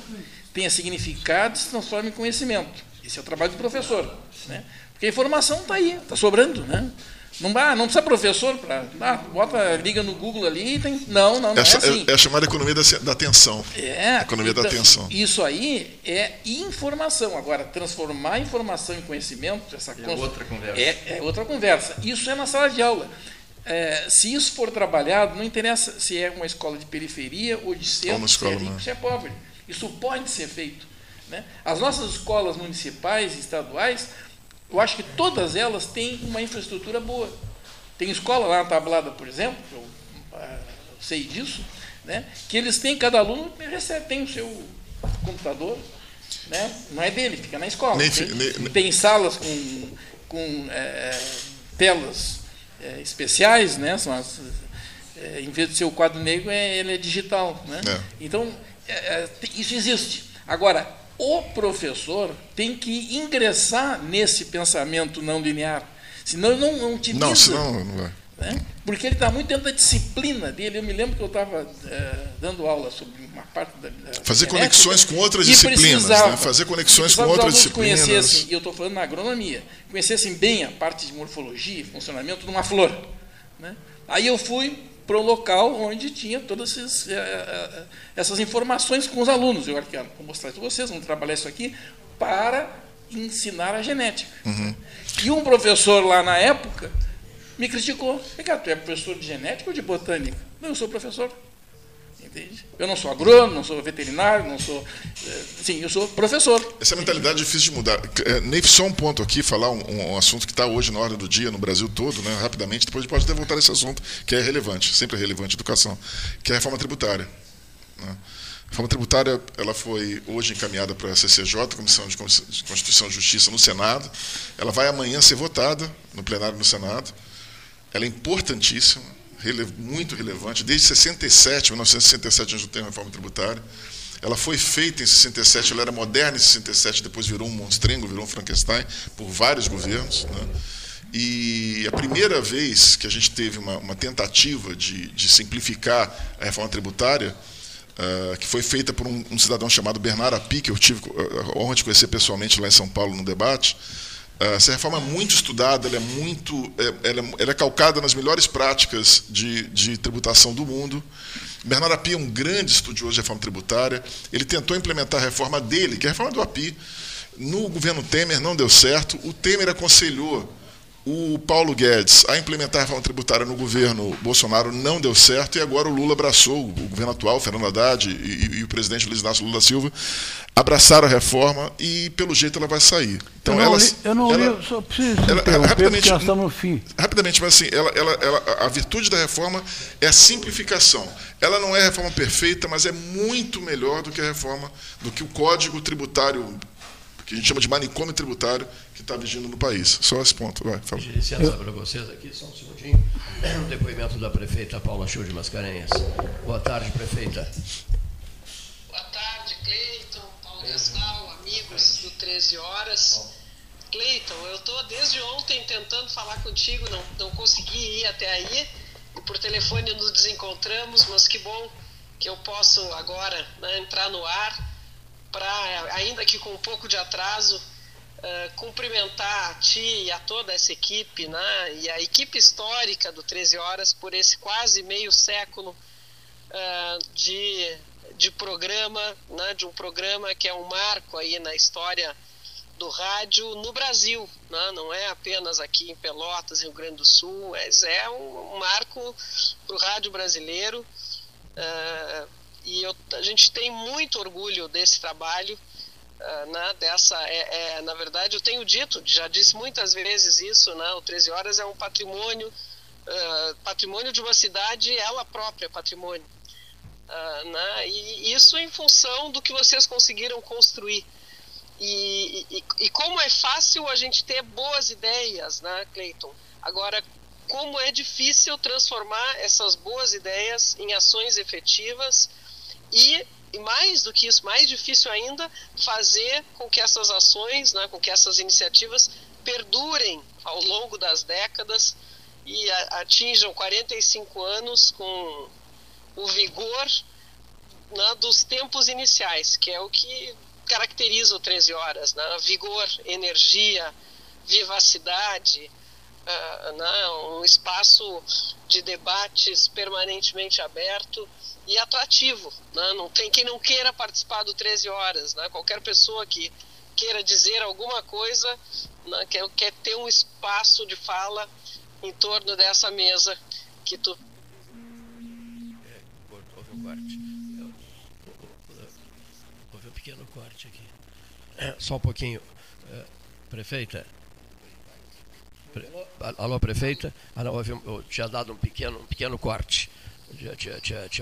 tenha significado e se transforme em conhecimento. Esse é o trabalho do professor. Né? Porque a informação está aí, está sobrando. Né? Não, ah, não precisa professor para. Ah, bota, liga no Google ali e tem. Não, não, não é, é assim. É, a chamada economia da, da atenção. É. Economia então, da atenção. Isso aí é informação. Agora, transformar informação em conhecimento, essa é outra conversa. É, é, outra conversa. Isso é na sala de aula. É, se isso for trabalhado, não interessa se é uma escola de periferia ou de centro, ou se é rico, se é pobre. Isso pode ser feito. Né? As nossas escolas municipais e estaduais, eu acho que todas elas têm uma infraestrutura boa. Tem escola lá na Tablada, por exemplo, eu, uh, sei disso, né? que eles têm, cada aluno recebe, tem o seu computador, né? não é dele, fica na escola. Nem, tem, nem, tem, salas com, com é, telas é, especiais, né? São as, é, em vez de ser o quadro negro, é, ele é digital. Né? É. Então, isso existe. Agora, o professor tem que ingressar nesse pensamento não linear. Senão ele não, não utiliza. Não, senão não vai. Né? Porque ele está muito dentro da disciplina dele. Eu me lembro que eu estava é, dando aula sobre uma parte da. da Fazer conexões com outras disciplinas. Né? Fazer conexões com outras disciplinas. Conhecessem, e eu estou falando na agronomia, conhecessem bem a parte de morfologia e funcionamento de uma flor. Né? Aí eu fui para o local onde tinha todas esses, eh, eh, essas informações com os alunos. Eu quero mostrar para vocês, vamos trabalhar isso aqui para ensinar a genética. Uhum. E um professor lá na época me criticou. Cara, tu é professor de genética ou de botânica? Não, eu sou professor. Entende? Eu não sou agrônomo, não sou veterinário, não sou. Eh, sim, eu sou professor. Essa mentalidade é difícil de mudar. É, Neif, só um ponto aqui, falar um, um assunto que está hoje na hora do dia no Brasil todo, né, rapidamente, depois a gente pode até voltar a esse assunto, que é relevante, sempre é relevante, educação, que é a reforma tributária. Né? A reforma tributária ela foi hoje encaminhada para a CCJ, Comissão de Constituição e Justiça, no Senado. Ela vai amanhã ser votada no plenário no Senado. Ela é importantíssima, muito relevante. Desde 67, 1967, a gente tem uma reforma tributária. Ela foi feita em 67, ela era moderna em 67, depois virou um monstrengo, virou um Frankenstein, por vários governos. Né? E a primeira vez que a gente teve uma, uma tentativa de, de simplificar a reforma tributária uh, que foi feita por um, um, cidadão chamado Bernardo Api, que eu tive a honra de conhecer pessoalmente lá em São Paulo no debate. Uh, essa reforma é muito estudada, ela é muito, é, ela, ela é calcada nas melhores práticas de, de tributação do mundo. Bernardo Api é um grande estudioso de reforma tributária. Ele tentou implementar a reforma dele, que é a reforma do Api, no governo Temer, não deu certo. O Temer aconselhou o Paulo Guedes a implementar a reforma tributária no governo Bolsonaro não deu certo e agora o Lula abraçou, o governo atual, Fernando Haddad e, e o presidente Luiz Inácio Lula Silva, abraçaram a reforma e pelo jeito ela vai sair. Então eu não ela, li, eu não ela, li, só preciso ela, rapidamente, nós estamos no fim. Rapidamente, mas assim, ela, ela, ela, a virtude da reforma é a simplificação. Ela não é a reforma perfeita, mas é muito melhor do que a reforma, do que o código tributário que a gente chama de manicômio tributário que está vigindo no país. Só esse ponto. Vai, fala. Licença para vocês aqui, só um segundinho. O depoimento da prefeita Paula Show de Mascarenhas. Boa tarde, prefeita. Boa tarde, Cleiton, Paulo Gastal, amigos do 13 Horas. Cleiton, eu estou desde ontem tentando falar contigo, não, não consegui ir até aí. E por telefone nos desencontramos, mas que bom que eu posso agora né, entrar no ar para, ainda que com um pouco de atraso, uh, cumprimentar a ti e a toda essa equipe, né, e a equipe histórica do 13 Horas por esse quase meio século uh, de, de programa, né, de um programa que é um marco aí na história do rádio no Brasil, né? não é apenas aqui em Pelotas, Rio Grande do Sul, mas é um marco para o rádio brasileiro. Uh, e eu, a gente tem muito orgulho desse trabalho. Uh, né, dessa é, é, na verdade eu tenho dito já disse muitas vezes isso né, o 13 horas é um patrimônio uh, patrimônio de uma cidade ela própria patrimônio uh, né, e isso em função do que vocês conseguiram construir e, e, e, como é fácil a gente ter boas ideias né Cleiton agora como é difícil transformar essas boas ideias em ações efetivas e, mais do que isso, mais difícil ainda, fazer com que essas ações, né, com que essas iniciativas perdurem ao longo das décadas e atinjam 45 anos com o vigor né, dos tempos iniciais, que é o que caracteriza o 13 Horas, né? vigor, energia, vivacidade, uh, né? um espaço de debates permanentemente aberto e atrativo. Né? Não tem quem não queira participar do 13 Horas. Né? Qualquer pessoa que queira dizer alguma coisa né? quer, quer ter um espaço de fala em torno dessa mesa que tu. É, houve um. Houve um pequeno corte aqui. É, só um pouquinho. É, prefeita. Alô, prefeita? Não, eu tinha dado um pequeno, um pequeno corte.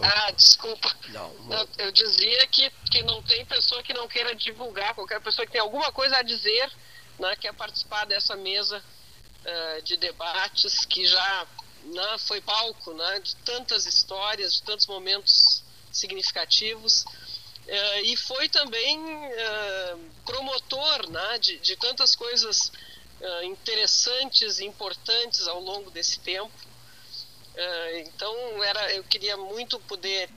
Ah, desculpa. Não, não. Eu dizia que, que não tem pessoa que não queira divulgar, qualquer pessoa que tem alguma coisa a dizer, né, quer participar dessa mesa uh, de debates que já né, foi palco né, de tantas histórias, de tantos momentos significativos. Uh, e foi também uh, promotor né, de, de tantas coisas interessantes e importantes ao longo desse tempo. Uh, então era, eu queria muito poder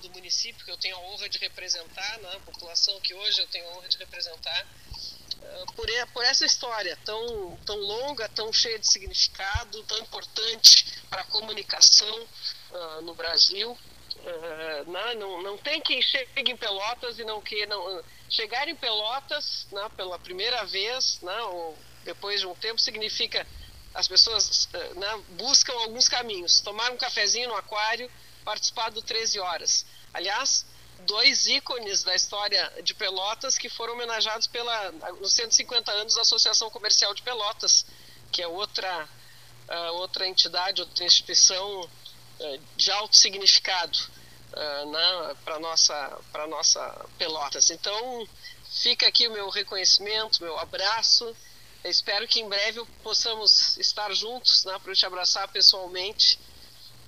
do município que eu tenho a honra de representar, né, a população que hoje eu tenho a honra de representar, uh, por, por essa história tão, tão longa, tão cheia de significado, tão importante para a comunicação uh, no Brasil. Uh, não, não, não tem quem chegue em Pelotas e não que não chegar em Pelotas né, pela primeira vez, né, ou depois de um tempo, significa as pessoas eh, né, buscam alguns caminhos. Tomar um cafezinho no aquário, participar do 13 horas. Aliás, dois ícones da história de Pelotas que foram homenageados pela, nos 150 anos da Associação Comercial de Pelotas, que é outra, uh, outra entidade, outra instituição de alto significado uh, né, para nossa para nossa Pelotas. Então fica aqui o meu reconhecimento, meu abraço. Eu espero que em breve possamos estar juntos, né, para te abraçar pessoalmente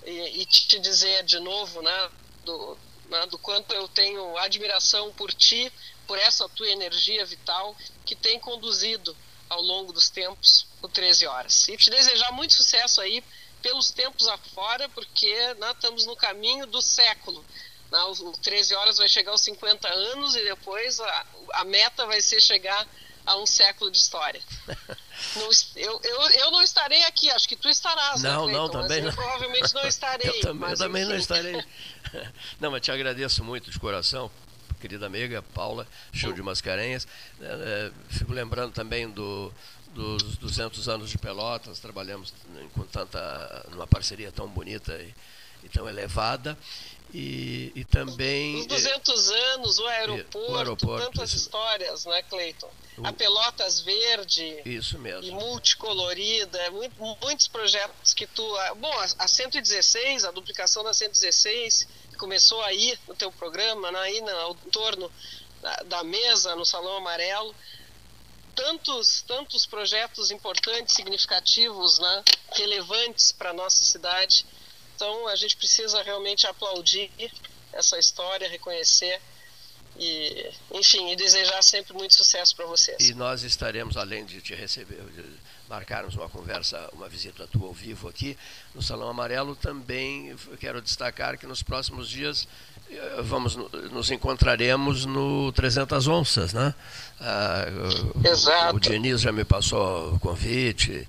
e, e, te dizer de novo, né, do, né, do quanto eu tenho admiração por ti, por essa tua energia vital que tem conduzido ao longo dos tempos o 13 horas. E te desejar muito sucesso aí pelos tempos afora, porque né, estamos no caminho do século. Né, o 13 horas vai chegar aos 50 anos e depois a, a meta vai ser chegar a um século de história. [laughs] não, eu, eu, eu não estarei aqui, acho que tu estarás. Não, né, não, também não. provavelmente não [laughs] estarei. eu também, eu também não estarei. [laughs] não, mas te agradeço muito de coração, querida amiga Paula, show de Mascarenhas. É, é, fico lembrando também do dos 200 anos de Pelotas, trabalhamos com tanta, numa parceria tão bonita e, e tão elevada. E, e, também. Os 200 anos, o aeroporto, o aeroporto tantas isso. histórias, né, Cleiton? A Pelotas Verde. Isso mesmo. E multicolorida, muito, muitos projetos que tu. Bom, a, a 116, a duplicação da 116, que começou aí no teu programa, né, aí no torno da, da mesa, no Salão Amarelo tantos, tantos projetos importantes, significativos, né, relevantes para a nossa cidade. Então a gente precisa realmente aplaudir essa história, reconhecer e, enfim, e desejar sempre muito sucesso para vocês. E nós estaremos, além de te receber, de marcarmos uma conversa, uma visita tua ao vivo aqui no Salão Amarelo, também quero destacar que nos próximos dias eh, vamos nos encontraremos no 300 onças, né? Ah, Exato. O, o Diniz já me passou o convite.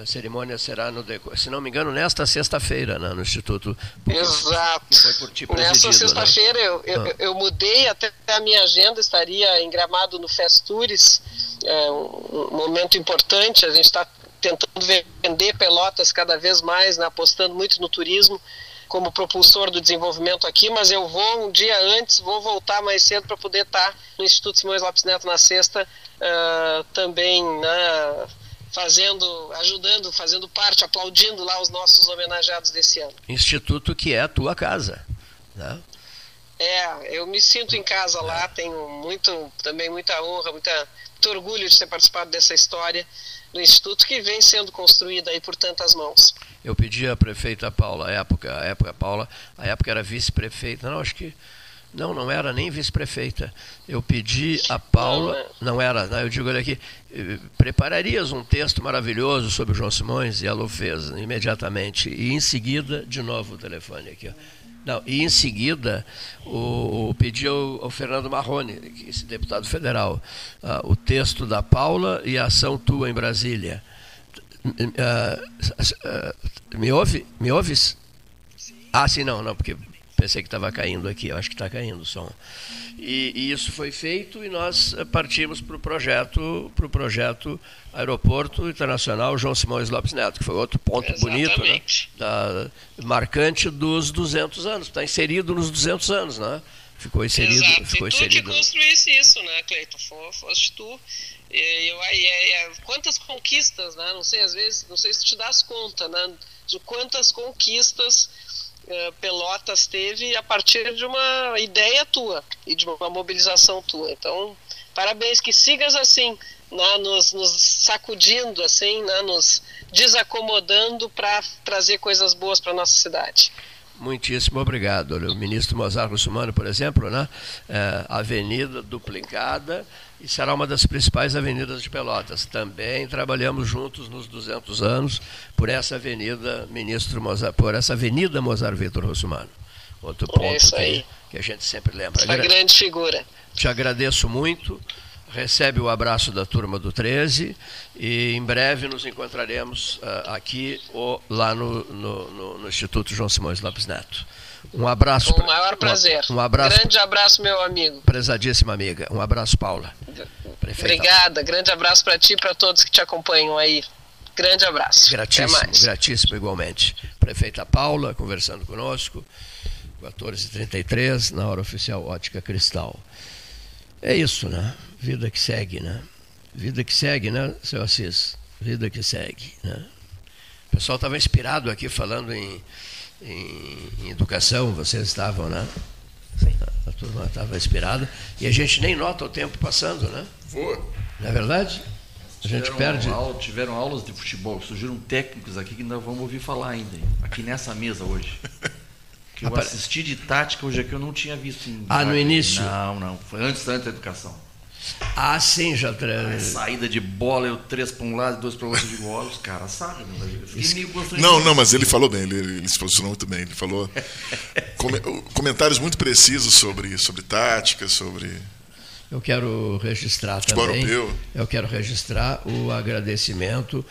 A cerimônia será, no, se não me engano, nesta sexta-feira, né, no Instituto. Exato. Foi por ti Nessa né? sexta-feira né? eu, eu, ah. eu, mudei até a minha agenda, estaria em Gramado no Festures, é um, um momento importante, a gente está tentando vender Pelotas cada vez mais, né, apostando muito no turismo como propulsor do desenvolvimento aqui, mas eu vou um dia antes, vou voltar mais cedo para poder estar no Instituto Simões Lopes Neto na sexta, uh, também né, fazendo, ajudando, fazendo parte, aplaudindo lá os nossos homenageados desse ano. Instituto que é a tua casa, né? É, eu me sinto em casa lá, tenho muito, também muita honra, muita, muito orgulho de ter participado dessa história do Instituto que vem sendo construída aí por tantas mãos eu pedi à prefeita Paula, a época, a época Paula, a época era vice-prefeita, não, acho que não, não era nem vice-prefeita. Eu pedi a Paula, não era, não, eu digo, olha aqui, eh, prepararias um texto maravilhoso sobre o João Simões e ela o fez imediatamente. E em seguida, de novo o telefone aqui. Ó. Não, e em seguida o, o pedi ao, ao, Fernando Marrone, esse deputado federal, uh, o texto da Paula e a ação tua em Brasília. Uh, uh, me ouve? Me ouves? Sim. Ah, sim, não, não, porque pensei que estava caindo aqui, eu acho que está caindo o som. E, e, isso foi feito e nós partimos para o projeto, para o projeto Aeroporto Internacional João Simões Lopes Neto, que foi outro ponto Exatamente. bonito, né? Da, marcante dos 200 anos, está inserido nos 200 anos, né? Ficou inserido. Exato. Ficou e tu inserido. que construísse isso, né, Cleiton? Foste tu e, eu, e, quantas conquistas, né? Não sei, às vezes, não sei se te das conta, né? De quantas conquistas Pelotas teve a partir de uma ideia tua e de uma mobilização tua. Então, parabéns, que sigas assim, né? nos, nos sacudindo, assim, né? nos desacomodando para trazer coisas boas para nossa cidade. Muitíssimo obrigado. O ministro Mozart Russumano, por exemplo, né? É, avenida duplicada e será uma das principais avenidas de Pelotas. Também trabalhamos juntos nos 200 anos por essa avenida, ministro Mozart, por essa avenida Mozart Vitor Russumano. Outro é ponto que, que, a gente sempre lembra. Uma grande figura. Te agradeço muito. Recebe o abraço da turma do 13 e em breve nos encontraremos uh, aqui ou lá no, no, no, no Instituto João Simões Lopes Neto. Um abraço. Com o maior prazer. Um, um abraço. Grande abraço, meu amigo. Prezadíssima amiga. Um abraço, Paula. Prefeita. Obrigada. Grande abraço para ti e para todos que te acompanham aí. Grande abraço. Gratíssimo, gratíssimo igualmente. Prefeita Paula conversando conosco. 14h33, na hora oficial Ótica Cristal. É isso, né? Vida que segue, né? Vida que segue, né, seu Assis? Vida que segue, né? O pessoal estava inspirado aqui falando em, em, em, educação, vocês estavam, né? Sim. A turma estava inspirada. E a gente nem nota o tempo passando, né? Voa. Não é verdade? A gente tiveram perde. Aula, tiveram aulas de futebol, surgiram técnicos aqui que nós vamos ouvir falar ainda, aqui nessa mesa hoje. Que eu assisti de tática hoje aqui eu não tinha visto em. Ah, no início? Não, não. Foi antes, antes da educação. Ah, sim, já tra... Saída de bola, eu três para um lado, dois para o outro de bola, os caras sabem. Né? Não, não, mas ele falou bem, ele, ele se posicionou muito bem. Ele falou [laughs] comentários muito precisos sobre, sobre tática, sobre. Eu quero registrar também. Europeu. Eu quero registrar o agradecimento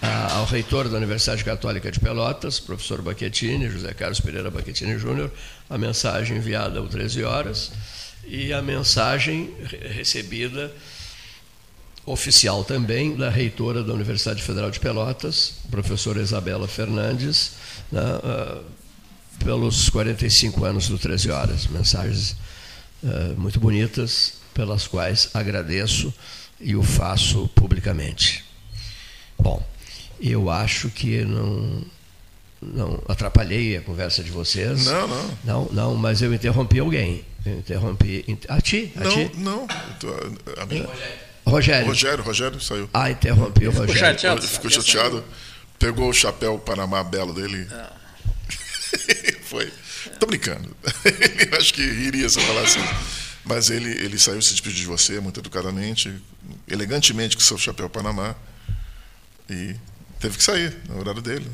a, ao reitor da Universidade Católica de Pelotas, professor Baquetini, José Carlos Pereira Baquetini Júnior, a mensagem enviada às 13 horas e a mensagem recebida oficial também da reitora da Universidade Federal de Pelotas, professora Isabela Fernandes, né, uh, pelos 45 anos do 13 Horas. Mensagens uh, muito bonitas, pelas quais agradeço e o faço publicamente. Bom, eu acho que não, não atrapalhei a conversa de vocês. Não, não. Não, não, mas eu interrompi alguém. Eu interrompi. A ti? A não, ti? não. A mim. Rogério. Rogério, Rogério saiu. Ah, interrompi o Rogério. Chateado, ficou chateado. Pegou o chapéu Panamá belo dele. Ah. [laughs] Foi. Tô brincando. [laughs] acho que iria se eu falasse assim. Mas ele, ele saiu se despedir de você muito educadamente, elegantemente com seu chapéu Panamá. E teve que sair no horário dele.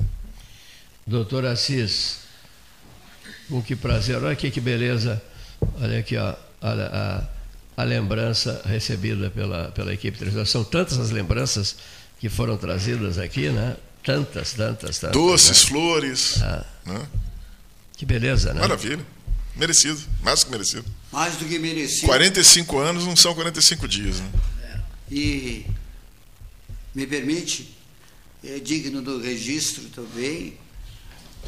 Doutor Assis, com que prazer. Olha aqui que beleza Olha aqui, ó, a, a, a, lembrança recebida pela, pela equipe de São tantas as lembranças que foram trazidas aqui, né? Tantas, tantas, tantas. Doces, né? flores. Ah. Né? Que beleza, né? Maravilha. Merecido, mais do que merecido. Mais do que merecido. 45 anos não são 45 dias, né? É. E me permite, é digno do registro também,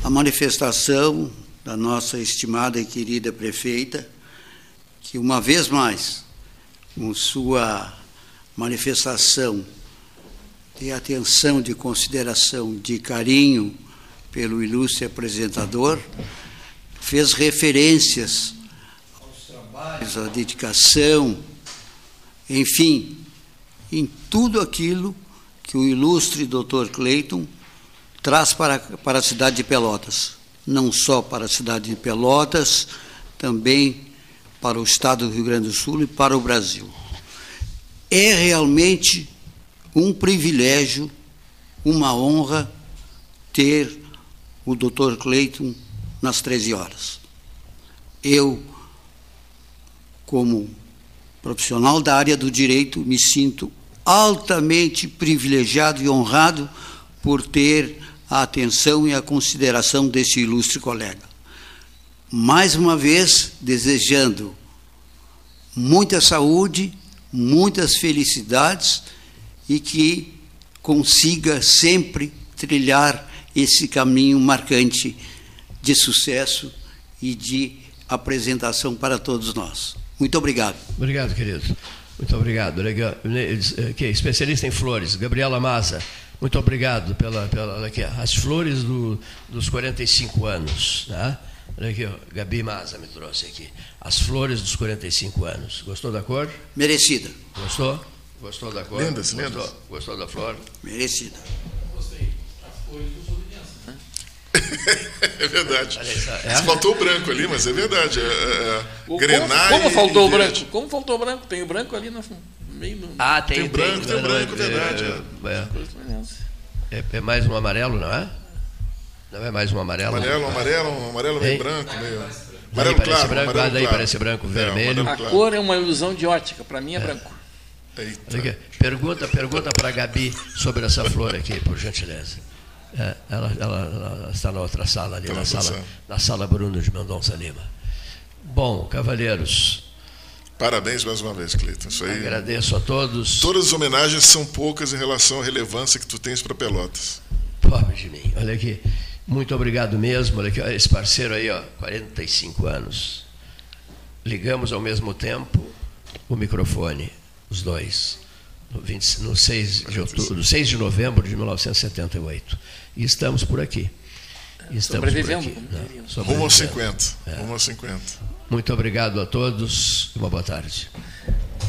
a manifestação da nossa estimada e querida prefeita, que uma vez mais, com sua manifestação de atenção, de consideração, de carinho pelo ilustre apresentador, fez referências aos trabalhos, à dedicação, enfim, em tudo aquilo que o ilustre Dr. Cleiton traz para, para a cidade de Pelotas não só para a cidade de Pelotas, também para o estado do Rio Grande do Sul e para o Brasil. É realmente um privilégio, uma honra ter o Dr. Cleiton nas 13 horas. Eu, como profissional da área do direito, me sinto altamente privilegiado e honrado por ter a atenção e a consideração desse ilustre colega. Mais uma vez, desejando muita saúde, muitas felicidades e que consiga sempre trilhar esse caminho marcante de sucesso e de apresentação para todos nós. Muito obrigado. Obrigado, querido. Muito obrigado. Que é especialista em flores, Gabriela Maza. Muito obrigado pela, pela aqui, as flores do, dos 45 anos. Né? Olha aqui, ó, Gabi Maza me trouxe aqui. As flores dos 45 anos. Gostou da cor? Merecida. Gostou? Gostou da cor? Lindas, Gostou? lindas. Gostou da flor? Merecida. Gostei. As flores do [laughs] é verdade. É? Faltou o branco ali, mas é verdade. É, é, como, como faltou o branco? Como faltou o branco? Tem o branco ali no Ah, tem, tem branco, tem, tem branco, é, verdade. É, é, é, mais um amarelo, não é? Não é mais um amarelo? Amarelo, amarelo, amarelo meio branco, meio. Amarelo daí claro, branco, amarelo daí claro. parece branco, vermelho. a cor é uma ilusão de ótica, para mim é, branco. Eita. Pergunta, pergunta para a Gabi sobre essa flor aqui, por gentileza. É, ela, ela, ela, está na outra sala ali, na sala, na sala Bruno de Mendonça Lima. Bom, cavalheiros. Parabéns mais uma vez, Cleiton. Isso aí, Agradeço a todos. Todas as homenagens são poucas em relação à relevância que tu tens para Pelotas. Pobre de mim. Olha aqui. Muito obrigado mesmo. Olha aqui, esse parceiro aí, ó, 45 anos. Ligamos ao mesmo tempo o microfone, os dois, no, 20, no 6, de outubro, 6 de novembro de 1978. E estamos por aqui. Estamos por aqui. Rumo aos 50. É. Rumo aos 50. Muito obrigado a todos uma boa tarde.